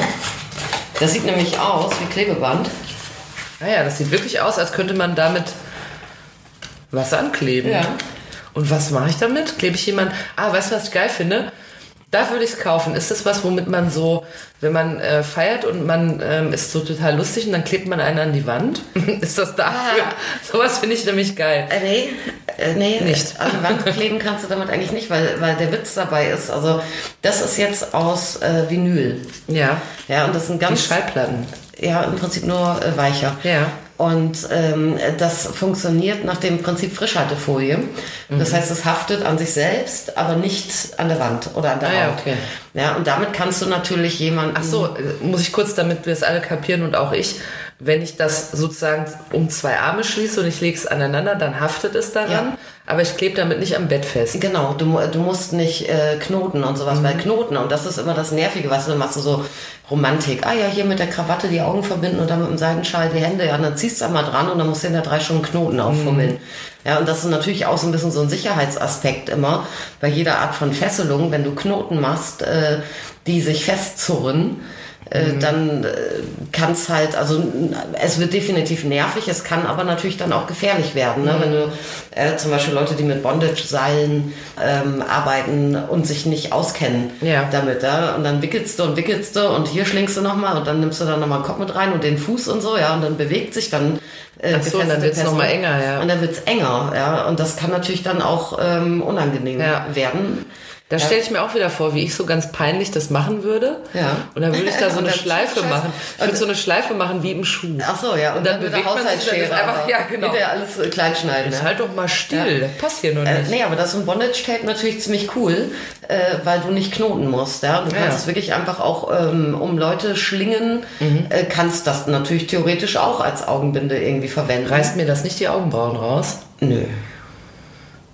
Das sieht nämlich aus wie Klebeband. Naja, Ah das sieht wirklich aus, als könnte man damit was ankleben. Ja. Und was mache ich damit? Klebe ich jemand. Ah, weißt du, was ich geil finde? Da würde ich es kaufen. Ist das was, womit man so, wenn man äh, feiert und man ähm, ist so total lustig und dann klebt man einen an die Wand? ist das dafür? Ah. Sowas finde ich nämlich geil. Äh, nee, äh, nee, Nicht. An die Wand kleben kannst du damit eigentlich nicht, weil, weil der Witz dabei ist. Also, das ist jetzt aus äh, Vinyl. Ja. Ja, und das sind Die ganz. Schallplatten. Ja, im Prinzip nur äh, weicher. Ja. Und ähm, das funktioniert nach dem Prinzip Frischhaltefolie. Mhm. Das heißt, es haftet an sich selbst, aber nicht an der Wand oder an der Ah ja, Haut. okay. Ja, und damit kannst du natürlich jemanden. Ach so, äh, muss ich kurz, damit wir es alle kapieren und auch ich, wenn ich das sozusagen um zwei Arme schließe und ich lege es aneinander, dann haftet es daran, Ja. aber ich klebe damit nicht am Bett fest. Genau, du, du musst nicht äh, knoten und sowas, Mhm. weil Knoten, und das ist immer das Nervige, was du machst, du so Romantik. Ah ja, hier mit der Krawatte die Augen verbinden und dann mit dem Seidenschal die Hände, ja, und dann ziehst du einmal dran und dann musst du in der drei Stunden Knoten auffummeln. Ja, und das ist natürlich auch so ein bisschen so ein Sicherheitsaspekt immer bei jeder Art von Fesselung, wenn du Knoten machst, äh, die sich festzurren. Äh, dann äh, kann es halt, also es wird definitiv nervig, es kann aber natürlich dann auch gefährlich werden. Ne? Wenn du äh, zum Beispiel Leute, die mit Bondage-Seilen ähm, arbeiten und sich nicht auskennen Ja. damit, ja? und dann wickelst du und wickelst du und hier schlingst du nochmal und dann nimmst du dann nochmal den Kopf mit rein und den Fuß und so, ja, und dann bewegt sich dann äh, Ach so, und dann gefesselte wird's noch Person. mal enger, ja. Und dann wird's enger, ja, und das kann natürlich dann auch ähm, unangenehm Ja. werden. Da stelle ich mir auch wieder vor, wie ich so ganz peinlich das machen würde. Ja. Und dann würde ich da so eine Schleife machen. Ich würde so eine Schleife machen wie im Schuh. Ach so, ja, und, Und dann dann, bewegt man sich, dann ist einfach- ja, genau. Hinterher alles äh, klein schneiden. Jetzt ja. halt doch mal still, das passt hier noch Äh, nicht. nee, aber das ist ein Bondage-Tape natürlich ziemlich cool, äh, weil du nicht knoten musst. Ja? Du kannst Ja. es wirklich einfach auch ähm, um Leute schlingen, Mhm. äh, kannst das natürlich theoretisch auch als Augenbinde irgendwie verwenden. Reißt mir das nicht die Augenbrauen raus? Nö.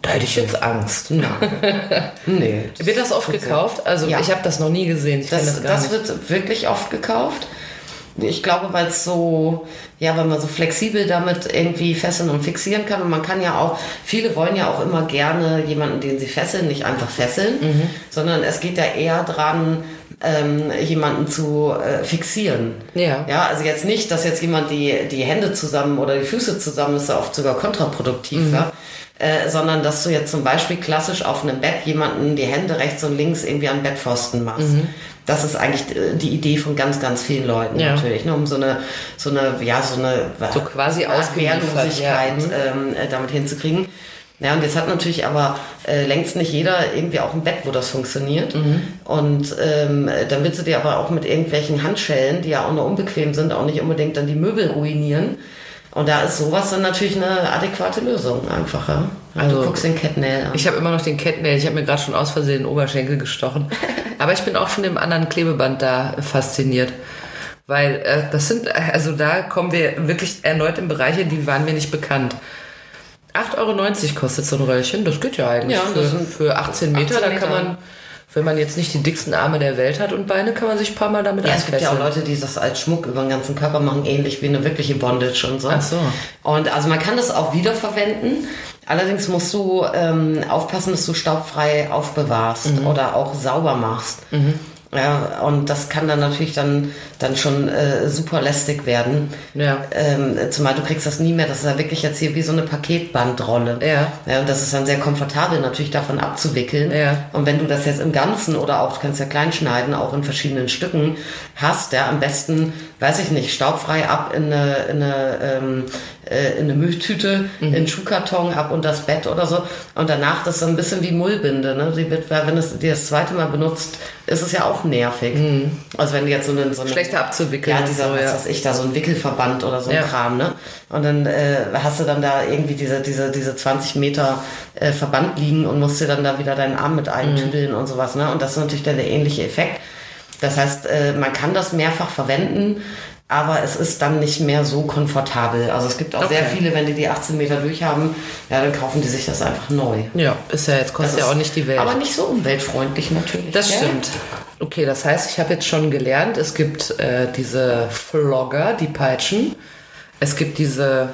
Da hätte ich jetzt Angst. Nee. Wird das oft gekauft? Also Ja. ich habe das noch nie gesehen. Ich Das, das, das wird wirklich oft gekauft. Ich glaube, weil es so, ja, weil man so flexibel damit irgendwie fesseln und fixieren kann. Und man kann ja auch, viele wollen ja auch immer gerne jemanden, den sie fesseln, nicht einfach fesseln, Mhm. sondern es geht ja eher dran, ähm, jemanden zu äh, fixieren. Ja. Ja, also jetzt nicht, dass jetzt jemand die, die Hände zusammen oder die Füße zusammen, das ist ja oft sogar kontraproduktiv, Mhm. ja. Äh, sondern dass du jetzt zum Beispiel klassisch auf einem Bett jemanden die Hände rechts und links irgendwie an Bettpfosten machst. Das ist eigentlich äh, die Idee von ganz, ganz vielen Leuten Mhm. Ja. natürlich, ne, um so eine, so eine, ja, so eine So quasi ausgeliefert, Wehrlosigkeit ja. Mhm. ähm, äh, damit hinzukriegen. Ja, und jetzt hat natürlich aber äh, längst nicht jeder irgendwie auch ein Bett, wo das funktioniert. Mhm. Und ähm, dann willst du dir aber auch mit irgendwelchen Handschellen, die ja auch nur unbequem sind, auch nicht unbedingt dann die Möbel ruinieren. Und da ist sowas dann natürlich eine adäquate Lösung einfacher. Also, du guckst den Catnail an. Ich habe immer noch den Kettnail. Ich habe mir gerade schon aus Versehen den Oberschenkel gestochen. Aber ich bin auch von dem anderen Klebeband da fasziniert. Weil äh, das sind, also da kommen wir wirklich erneut in Bereiche, die waren mir nicht bekannt. 8,90 Euro kostet so ein Röllchen, das geht ja eigentlich. Ja, für, sind für 18 Meter, 18 da kann Meter. man, wenn man jetzt nicht die dicksten Arme der Welt hat und Beine, kann man sich ein paar Mal damit Ja, es gibt ja auch. Leute, die das als Schmuck über den ganzen Körper machen, ähnlich wie eine wirkliche Bondage und so. Ach so. Und also man kann das auch wiederverwenden. Allerdings musst du ähm, aufpassen, dass du staubfrei aufbewahrst Mhm. oder auch sauber machst. Ja, und das kann dann natürlich dann, dann schon äh, super lästig werden. Ja. Ähm, zumal du kriegst das nie mehr, das ist ja wirklich jetzt hier wie so eine Paketbandrolle. Ja. ja. Und das ist dann sehr komfortabel natürlich davon abzuwickeln. Ja. Und wenn du das jetzt im Ganzen oder auch, du kannst ja klein schneiden, auch in verschiedenen Stücken hast, ja, am besten, weiß ich nicht, staubfrei ab in eine, in eine, ähm, äh, in eine Mülltüte, Mhm. in einen Schuhkarton, ab unter das Bett oder so. Und danach, das ist so ein bisschen wie Mullbinde, ne? Die wird, wenn es die das zweite Mal benutzt, ist es ja auch nervig. Also wenn du jetzt so eine, so eine Schlechter abzuwickeln ja, dieser, so, was ja. weiß ich, da so ein Wickelverband oder so ein Ja. Kram, ne? Und dann äh, hast du dann da irgendwie diese, diese, diese 20 Meter äh, Verband liegen und musst dir dann da wieder deinen Arm mit eintüdeln und sowas, ne? Und das ist natürlich dann der ähnliche Effekt. Das heißt, äh, man kann das mehrfach verwenden, aber es ist dann nicht mehr so komfortabel. Also es gibt auch sehr Okay. viele, wenn die die 18 Meter durchhaben, ja, dann kaufen die sich das einfach neu. Ja, ist ja jetzt kostet Das ja auch nicht die Welt. Aber nicht so umweltfreundlich natürlich. Das gell? stimmt. Okay, das heißt, ich habe jetzt schon gelernt, es gibt äh, diese Flogger, die peitschen. Es gibt diese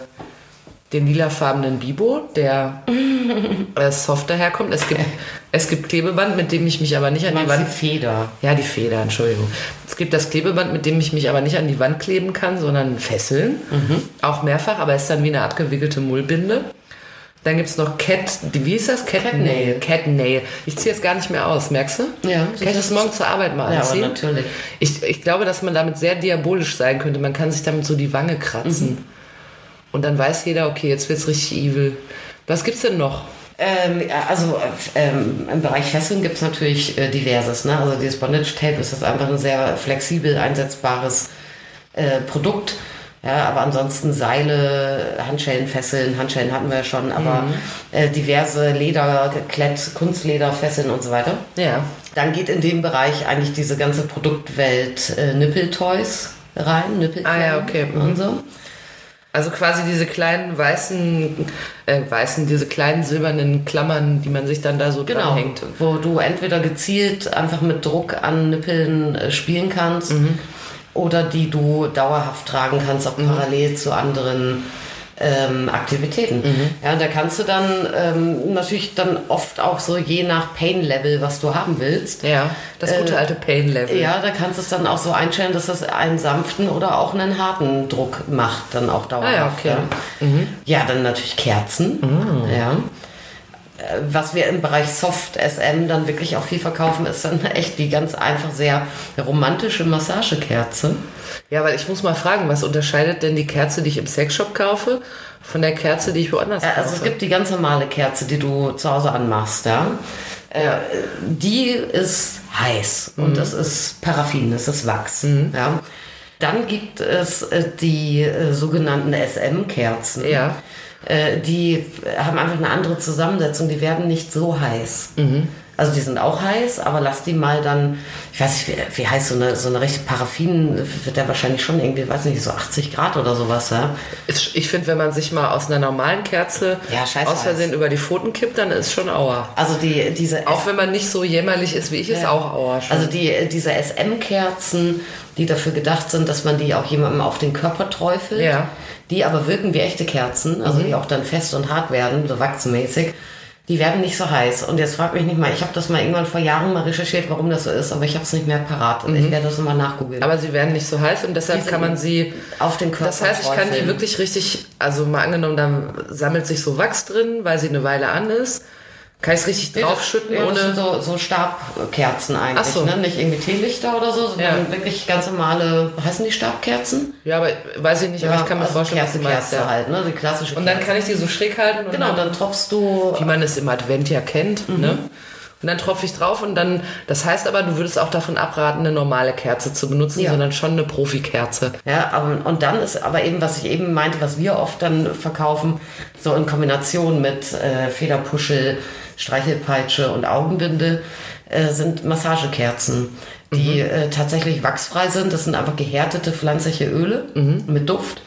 den lilafarbenen Bibo, der äh, soft daherkommt. Es gibt, es gibt Klebeband, mit dem ich mich aber nicht an die Wand... die Feder. Ja, die Feder, Entschuldigung. Es gibt das Klebeband, mit dem ich mich aber nicht an die Wand kleben kann, sondern fesseln. Auch mehrfach, aber ist dann wie eine abgewickelte Mullbinde. Dann gibt es noch Cat, wie ist das? Cat Catnail. Catnail. Ich ziehe es gar nicht mehr aus, merkst du? Ja, Kann ich das morgen zur Arbeit mal Ja, anziehen? natürlich. Ich, ich glaube, dass man damit sehr diabolisch sein könnte. Man kann sich damit so die Wange kratzen. Mhm. Und dann weiß jeder, okay, jetzt wird's richtig evil. Was gibt's denn noch? Ähm, ja, also äh, ähm, im Bereich Fesseln gibt es natürlich äh, diverses. Ne? Also dieses Bondage Tape ist das einfach ein sehr flexibel einsetzbares äh, Produkt. Ja, aber ansonsten Seile, Handschellen, Fesseln, Handschellen hatten wir ja schon, aber äh, diverse Leder, Klett, Kunstlederfesseln und so weiter. Ja. Dann geht in dem Bereich eigentlich diese ganze Produktwelt äh, Nippeltoys rein, Nippelklemmen Ah ja, okay. Mhm. und so. Also quasi diese kleinen weißen, äh, weißen, diese kleinen silbernen Klammern, die man sich dann da so Genau, dranhängt. wo du entweder gezielt einfach mit Druck an Nippeln äh, spielen kannst oder die du dauerhaft tragen kannst, auch parallel zu anderen ähm, Aktivitäten. Ja, da kannst du dann ähm, natürlich dann oft auch so je nach Pain-Level, was du haben willst. Ja, das gute alte Pain-Level. Äh, Ja, da kannst du es dann auch so einstellen, dass das einen sanften oder auch einen harten Druck macht, dann auch dauerhaft. Ah ja, okay. Ja, ja dann natürlich Kerzen. Ja. Was wir im Bereich Soft SM dann wirklich auch viel verkaufen, ist dann echt die ganz einfach sehr romantische Massagekerze. Ja, weil ich muss mal fragen, was unterscheidet denn die Kerze, die ich im Sexshop kaufe, von der Kerze, die ich woanders kaufe? Also es gibt die ganz normale Kerze, die du zu Hause anmachst, ja. Äh, Ja. Die ist heiß und das ist Paraffin, das ist Wachs, ja. Dann gibt es äh, die äh, sogenannten SM-Kerzen. Ja. Äh, die haben einfach eine andere Zusammensetzung, die werden nicht so heiß. Also die sind auch heiß, aber lass die mal dann, ich weiß nicht, wie, wie heißt so eine, so eine rechte Paraffin, wird der wahrscheinlich schon irgendwie, weiß nicht, so 80 Grad oder sowas, ja. Ist- Ich finde, wenn man sich mal aus einer normalen Kerze Ja, aus Versehen über die Pfoten kippt, dann ist schon Aua. Also die, diese Auch wenn man nicht so jämmerlich ist wie ich, ist Ja. auch Aua schon. Also die, diese SM-Kerzen, die dafür gedacht sind, dass man die auch jemandem auf den Körper träufelt, Ja. Mhm. die aber wirken wie echte Kerzen, also die auch dann fest und hart werden, so wachsmäßig, die werden nicht so heiß. Und jetzt frag mich nicht mal, ich habe das mal irgendwann vor Jahren mal recherchiert, warum das so ist, aber ich habe es nicht mehr parat. Und ich werde das nochmal nachgoogeln. Mhm. aber sie werden nicht so heiß und deshalb kann man sie auf den Körper Das heißt, ich kann die wirklich richtig, also mal angenommen, da sammelt sich so Wachs drin, weil sie eine Weile an ist. Kann ich es richtig draufschütten, ja, das sind ohne. so, so Stabkerzen eigentlich, so. ne? Nicht irgendwie Teelichter oder so, sondern Ja. wirklich ganz normale, heißen die Stabkerzen? Ja, aber weiß ich nicht, aber ich kann mir also vorstellen, was Kerze, meinst. Kerze Ja. halt, ne? Die klassische Und dann Kerze. kann ich die so schräg halten und Genau, dann, dann tropfst du wie man es im Advent ja kennt, Mhm. ne? Und dann tropfe ich drauf und dann, das heißt aber, du würdest auch davon abraten, eine normale Kerze zu benutzen, Ja. sondern schon eine Profikerze. Ja, und dann ist aber eben, was ich eben meinte, was wir oft dann verkaufen, so in Kombination mit äh, Federpuschel, Streichelpeitsche und Augenbinde, äh, sind Massagekerzen, die äh, tatsächlich wachsfrei sind. Das sind einfach gehärtete pflanzliche Öle mit Duft.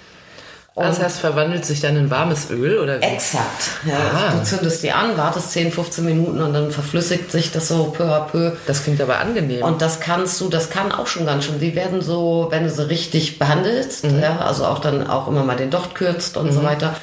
Das heißt, verwandelt sich dann in warmes Öl oder wie? Exakt. Ja, Ah. Du zündest die an, wartest 10, 15 Minuten und dann verflüssigt sich das so peu à peu. Das klingt aber angenehm. Und das kannst du, das kann auch schon ganz schön. Die werden so, wenn du sie richtig behandelst, Mhm. ja, also auch dann auch immer mal den Docht kürzt und so weiter,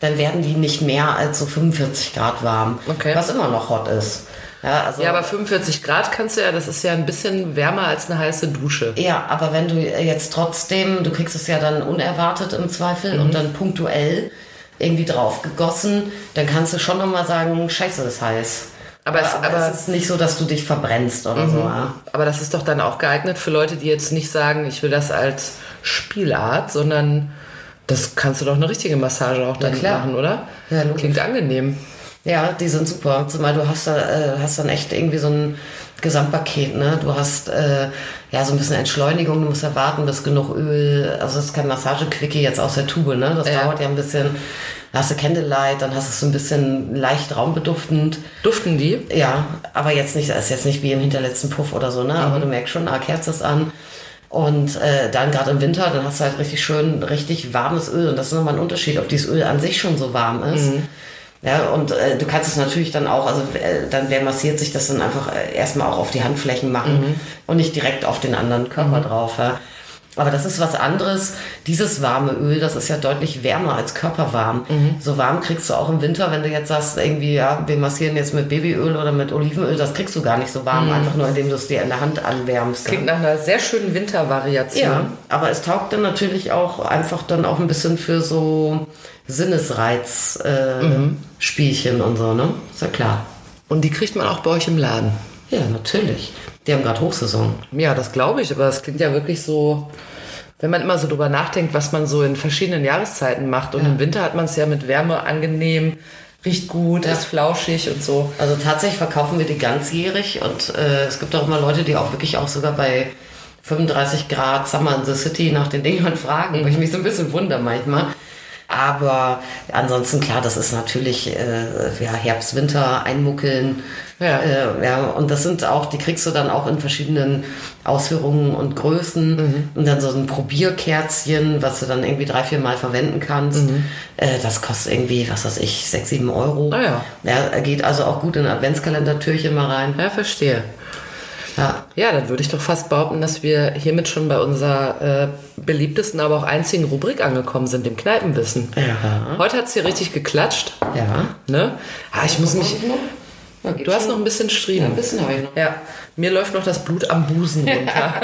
dann werden die nicht mehr als so 45 Grad warm. Okay. Was immer noch hot ist. Ja, also, Ja, aber 45 Grad kannst du ja, das ist ja ein bisschen wärmer als eine heiße Dusche. ja, aber wenn du jetzt trotzdem, du kriegst es ja dann unerwartet im Zweifel Mhm. und dann punktuell irgendwie drauf gegossen, dann kannst du schon nochmal sagen, scheiße, ist heiß. Aber es- aber, aber- es ist nicht so, dass du dich verbrennst oder so. Ja. Aber das ist doch dann auch geeignet für Leute, die jetzt nicht sagen, ich will das als Spielart, sondern das kannst du doch eine richtige Massage auch dann klar. machen, oder? Ja, logisch. Klingt angenehm. Ja, die sind super. Zumal du hast da, äh, hast dann echt irgendwie so ein Gesamtpaket, ne? Du hast äh, ja so ein bisschen Entschleunigung, du musst ja warten, bis genug Öl, also es ist kein Massagequickie jetzt aus der Tube, ne? Das Ja. dauert ja ein bisschen. Dann hast du Candlelight, dann hast du es so ein bisschen leicht raumbeduftend. Duften die? Ja, aber jetzt nicht, das ist jetzt nicht wie im hinterletzten Puff oder so, ne? Aber du merkst schon, ah, Kerze ist an. Und äh, dann gerade im Winter, dann hast du halt richtig schön, richtig warmes Öl. Und das ist nochmal ein Unterschied, ob dieses Öl an sich schon so warm ist. Ja, und äh, du kannst es natürlich dann auch, also äh, dann wer massiert sich das dann einfach äh, erstmal auch auf die Handflächen machen und nicht direkt auf den anderen Körper drauf. Ja. Aber das ist was anderes. Dieses warme Öl, das ist ja deutlich wärmer als körperwarm. So warm kriegst du auch im Winter, wenn du jetzt sagst, irgendwie, ja, wir massieren jetzt mit Babyöl oder mit Olivenöl, das kriegst du gar nicht so warm, einfach nur indem du es dir in der Hand anwärmst. Klingt nach einer sehr schönen Wintervariation. Ja, aber es taugt dann natürlich auch einfach dann auch ein bisschen für so Sinnesreiz-Spielchen äh, Spielchen und so, ne? Ist ja klar. Und die kriegt man auch bei euch im Laden. Ja, natürlich. Die haben gerade Hochsaison. Ja, das glaube ich, aber es klingt ja wirklich so, wenn man immer so drüber nachdenkt, was man so in verschiedenen Jahreszeiten macht. Und im Winter hat man es ja mit Wärme angenehm, riecht gut, ist flauschig und so. Also tatsächlich verkaufen wir die ganzjährig und äh, es gibt auch immer Leute, die auch wirklich auch sogar bei 35 Grad Summer in the City nach den Dingern fragen, wo ich mich so ein bisschen wundere manchmal. Aber ansonsten klar, das ist natürlich äh, ja, Herbst, Winter, einmuckeln. Ja. Äh, ja, und das sind auch, die kriegst du dann auch in verschiedenen Ausführungen und Größen. Und dann so ein Probierkerzchen, was du dann irgendwie drei, vier Mal verwenden kannst. Äh, das kostet irgendwie, was weiß ich, sechs, sieben Euro. Ah ja. Ja, geht also auch gut in Adventskalendertürchen mal rein. Ja, verstehe. Ja. Ja, dann würde ich doch fast behaupten, dass wir hiermit schon bei unserer äh, beliebtesten, aber auch einzigen Rubrik angekommen sind, dem Kneipenwissen. Ja. Heute hat's hier richtig geklatscht. Ja. Ne? Ah, ich muss mich. Ja, Du hast noch ein bisschen Ja, Striemen. ein bisschen habe ich noch. Ja, mir läuft noch das Blut am Busen runter.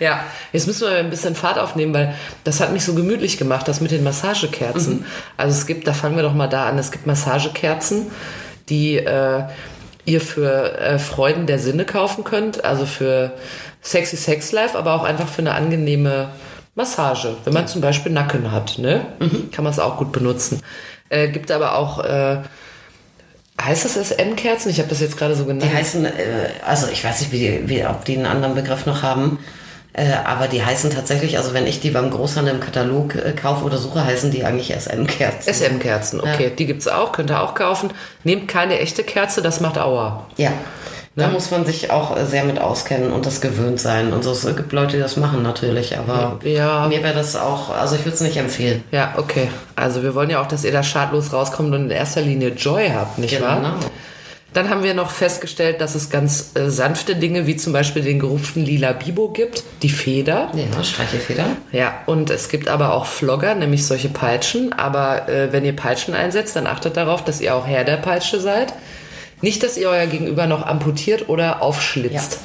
ja, jetzt müssen wir ein bisschen Fahrt aufnehmen, weil das hat mich so gemütlich gemacht, das mit den Massagekerzen. Also es gibt, da fangen wir doch mal da an, es gibt Massagekerzen, die äh, ihr für äh, Freuden der Sinne kaufen könnt, also für sexy Sex Life, aber auch einfach für eine angenehme Massage. Wenn man zum Beispiel Nacken hat, ne? Kann man es auch gut benutzen. Äh, gibt aber auch äh, Heißt das SM-Kerzen? Ich habe das jetzt gerade so genannt. Die heißen, äh, also ich weiß nicht, wie, wie, ob die einen anderen Begriff noch haben, äh, aber die heißen tatsächlich, also wenn ich die beim Großhandel im Katalog äh, kaufe oder suche, heißen die eigentlich SM-Kerzen. SM-Kerzen, okay. Die gibt's auch, könnt ihr auch kaufen. Nehmt keine echte Kerze, das macht Aua. Ja. Da muss man sich auch äh, sehr mit auskennen und das gewöhnt sein. Und so, es gibt Leute, die das machen natürlich, aber Ja. mir wäre das auch, also ich würde es nicht empfehlen. Ja, okay. Also wir wollen ja auch, dass ihr da schadlos rauskommt und in erster Linie Joy habt, nicht wahr? Dann haben wir noch festgestellt, dass es ganz äh, sanfte Dinge wie zum Beispiel den gerupften lila Bibo gibt, die Feder. Ja, Streichelfeder. Ja, und es gibt aber auch Flogger, nämlich solche Peitschen. Aber äh, wenn ihr Peitschen einsetzt, dann achtet darauf, dass ihr auch Herr der Peitsche seid. Nicht, dass ihr euer Gegenüber noch amputiert oder aufschlitzt. Ja.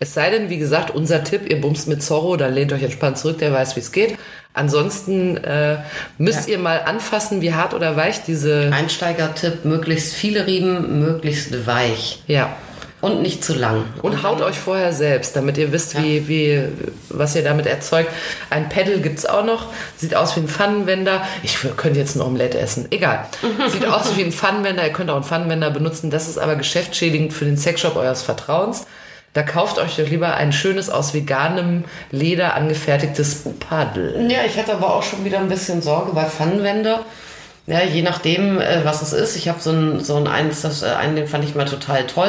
Es sei denn, wie gesagt, unser Tipp, ihr bumst mit Zorro, dann lehnt euch entspannt zurück, der weiß, wie es geht. Ansonsten äh, müsst ihr mal anfassen, wie hart oder weich diese... Einsteigertipp, möglichst viele Riemen, möglichst weich. Ja. Und nicht zu lang. Und haut euch vorher selbst, damit ihr wisst, wie, wie, was ihr damit erzeugt. Ein Pedal gibt's auch noch. Sieht aus wie ein Pfannenwender. Ich könnte jetzt ein Omelette essen. Egal. Sieht aus wie ein Pfannenwender. Ihr könnt auch einen Pfannenwender benutzen. Das ist aber geschäftsschädigend für den Sexshop eures Vertrauens. Da kauft euch doch lieber ein schönes, aus veganem Leder angefertigtes Paddel. Ja, ich hatte aber auch schon wieder ein bisschen Sorge bei Pfannenwender. Ja, je nachdem, äh, was es ist. Ich habe so einen, so einen, eins, das, äh, einen, den fand ich mal total toll.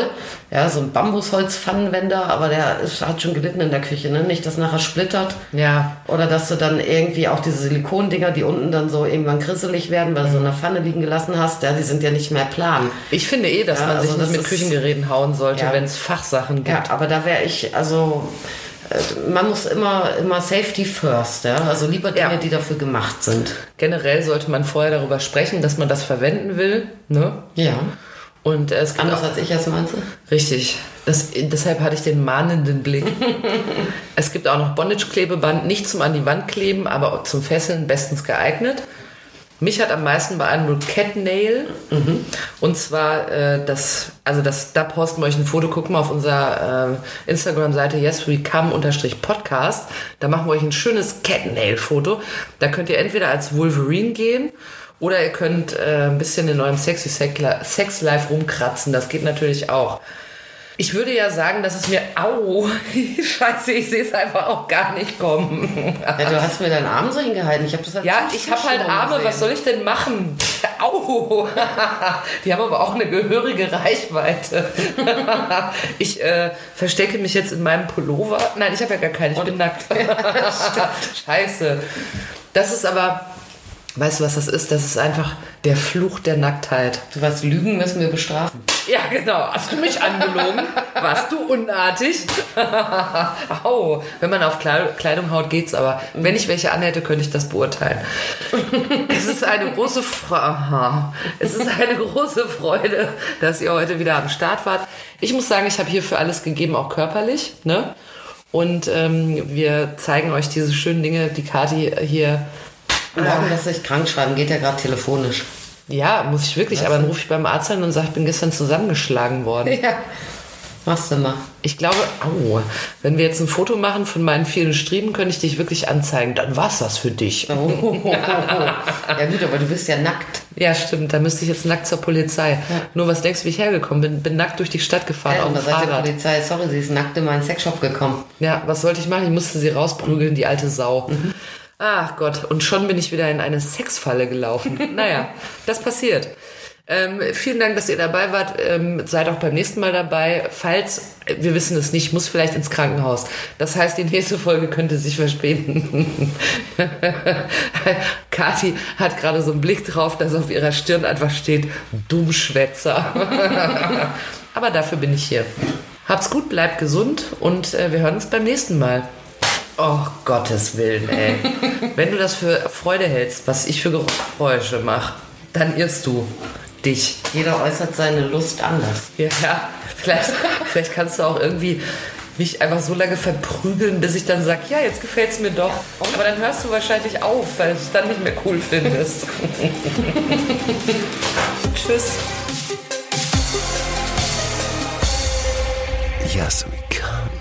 Ja, so ein Bambusholz-Pfannenwender, aber der ist, hat schon gelitten in der Küche, ne? Nicht, dass nachher splittert. Ja. Oder dass du dann irgendwie auch diese Silikondinger, die unten dann so irgendwann krisselig werden, weil du so in der Pfanne liegen gelassen hast, ja, die sind ja nicht mehr plan. Ich finde eh, dass Ja, man sich also nicht das mit Küchengeräten hauen sollte, Ja. wenn es Fachsachen gibt. Ja, aber da wäre ich, also man muss immer, immer Safety first, ja. Also lieber Dinge, Ja. die dafür gemacht sind. Generell sollte man vorher darüber sprechen, dass man das verwenden will. Ne? Ja. Und äh, es Anders auch, als ich das meinte. richtig. Das, deshalb hatte ich den mahnenden Blick. es gibt auch noch Bondage-Klebeband, nicht zum an die Wand kleben, aber zum Fesseln bestens geeignet. Mich hat am meisten beeindruckt Cat Nail. Und zwar äh, das, also das, da posten wir euch ein Foto, gucken wir auf unserer äh, Instagram-Seite yeswecome-podcast. Da machen wir euch ein schönes Cat Nail Foto. Da könnt ihr entweder als Wolverine gehen oder ihr könnt äh, ein bisschen in eurem sexy Sex Life rumkratzen. Das geht natürlich auch. Ich würde ja sagen, dass es mir, au, scheiße, ich sehe es einfach auch gar nicht kommen. Ja, du hast mir deinen Arm so hingehalten. Ich habe das halt Ja, ich habe halt Arme, gesehen. was soll ich denn machen? Au! Die haben aber auch eine gehörige Reichweite. Ich äh, verstecke mich jetzt in meinem Pullover. Nein, ich habe ja gar keinen, ich bin nackt. Scheiße. Das ist aber, weißt du, was das ist? Das ist einfach der Fluch der Nacktheit. Du was lügen, müssen wir bestrafen. Ja, genau. Hast du mich angelogen? Warst du unartig? Au. Wenn man auf Kle- Kleidung haut, geht's aber. Wenn ich welche anhätte, könnte ich das beurteilen. Es ist eine große Freude. Es ist eine große Freude, dass ihr heute wieder am Start wart. Ich muss sagen, ich habe hier für alles gegeben, auch körperlich. Ne? Und ähm, wir zeigen euch diese schönen Dinge, die Kati hier. Morgen lässt sich krank schreiben, geht ja gerade telefonisch. Ja, muss ich wirklich. Aber dann rufe ich beim Arzt an und sage, ich bin gestern zusammengeschlagen worden. Ja. Machst du mal. Ich glaube, au, wenn wir jetzt ein Foto machen von meinen vielen Striemen, könnte ich dich wirklich anzeigen. Dann war's das für dich. Oh, oh, oh, oh. Ja gut, aber du bist ja nackt. Ja, stimmt. Da müsste ich jetzt nackt zur Polizei. Nur was denkst du, wie ich hergekommen bin? Bin nackt durch die Stadt gefahren Ja, auf und dem da sagt die Fahrrad. Polizei, sorry, sie ist nackt in meinen Sexshop gekommen. Ja, was sollte ich machen? Ich musste sie rausprügeln, die alte Sau. Ach Gott, und schon bin ich wieder in eine Sexfalle gelaufen. naja, das passiert. Ähm, vielen Dank, dass ihr dabei wart. Ähm, seid auch beim nächsten Mal dabei. Falls, äh, wir wissen es nicht, muss vielleicht ins Krankenhaus. Das heißt, die nächste Folge könnte sich verspäten. Kathi hat gerade so einen Blick drauf, dass auf ihrer Stirn einfach steht, Dummschwätzer. Aber dafür bin ich hier. Habt's gut, bleibt gesund und äh, wir hören uns beim nächsten Mal. Oh, Gottes Willen, ey. Wenn du das für Freude hältst, was ich für Geräusche mache, dann irrst du dich. Jeder äußert seine Lust anders. Ja, vielleicht, vielleicht kannst du auch irgendwie mich einfach so lange verprügeln, bis ich dann sage, ja, jetzt gefällt's mir doch. Aber dann hörst du wahrscheinlich auf, weil du es dann nicht mehr cool findest. Tschüss. Yes, we come.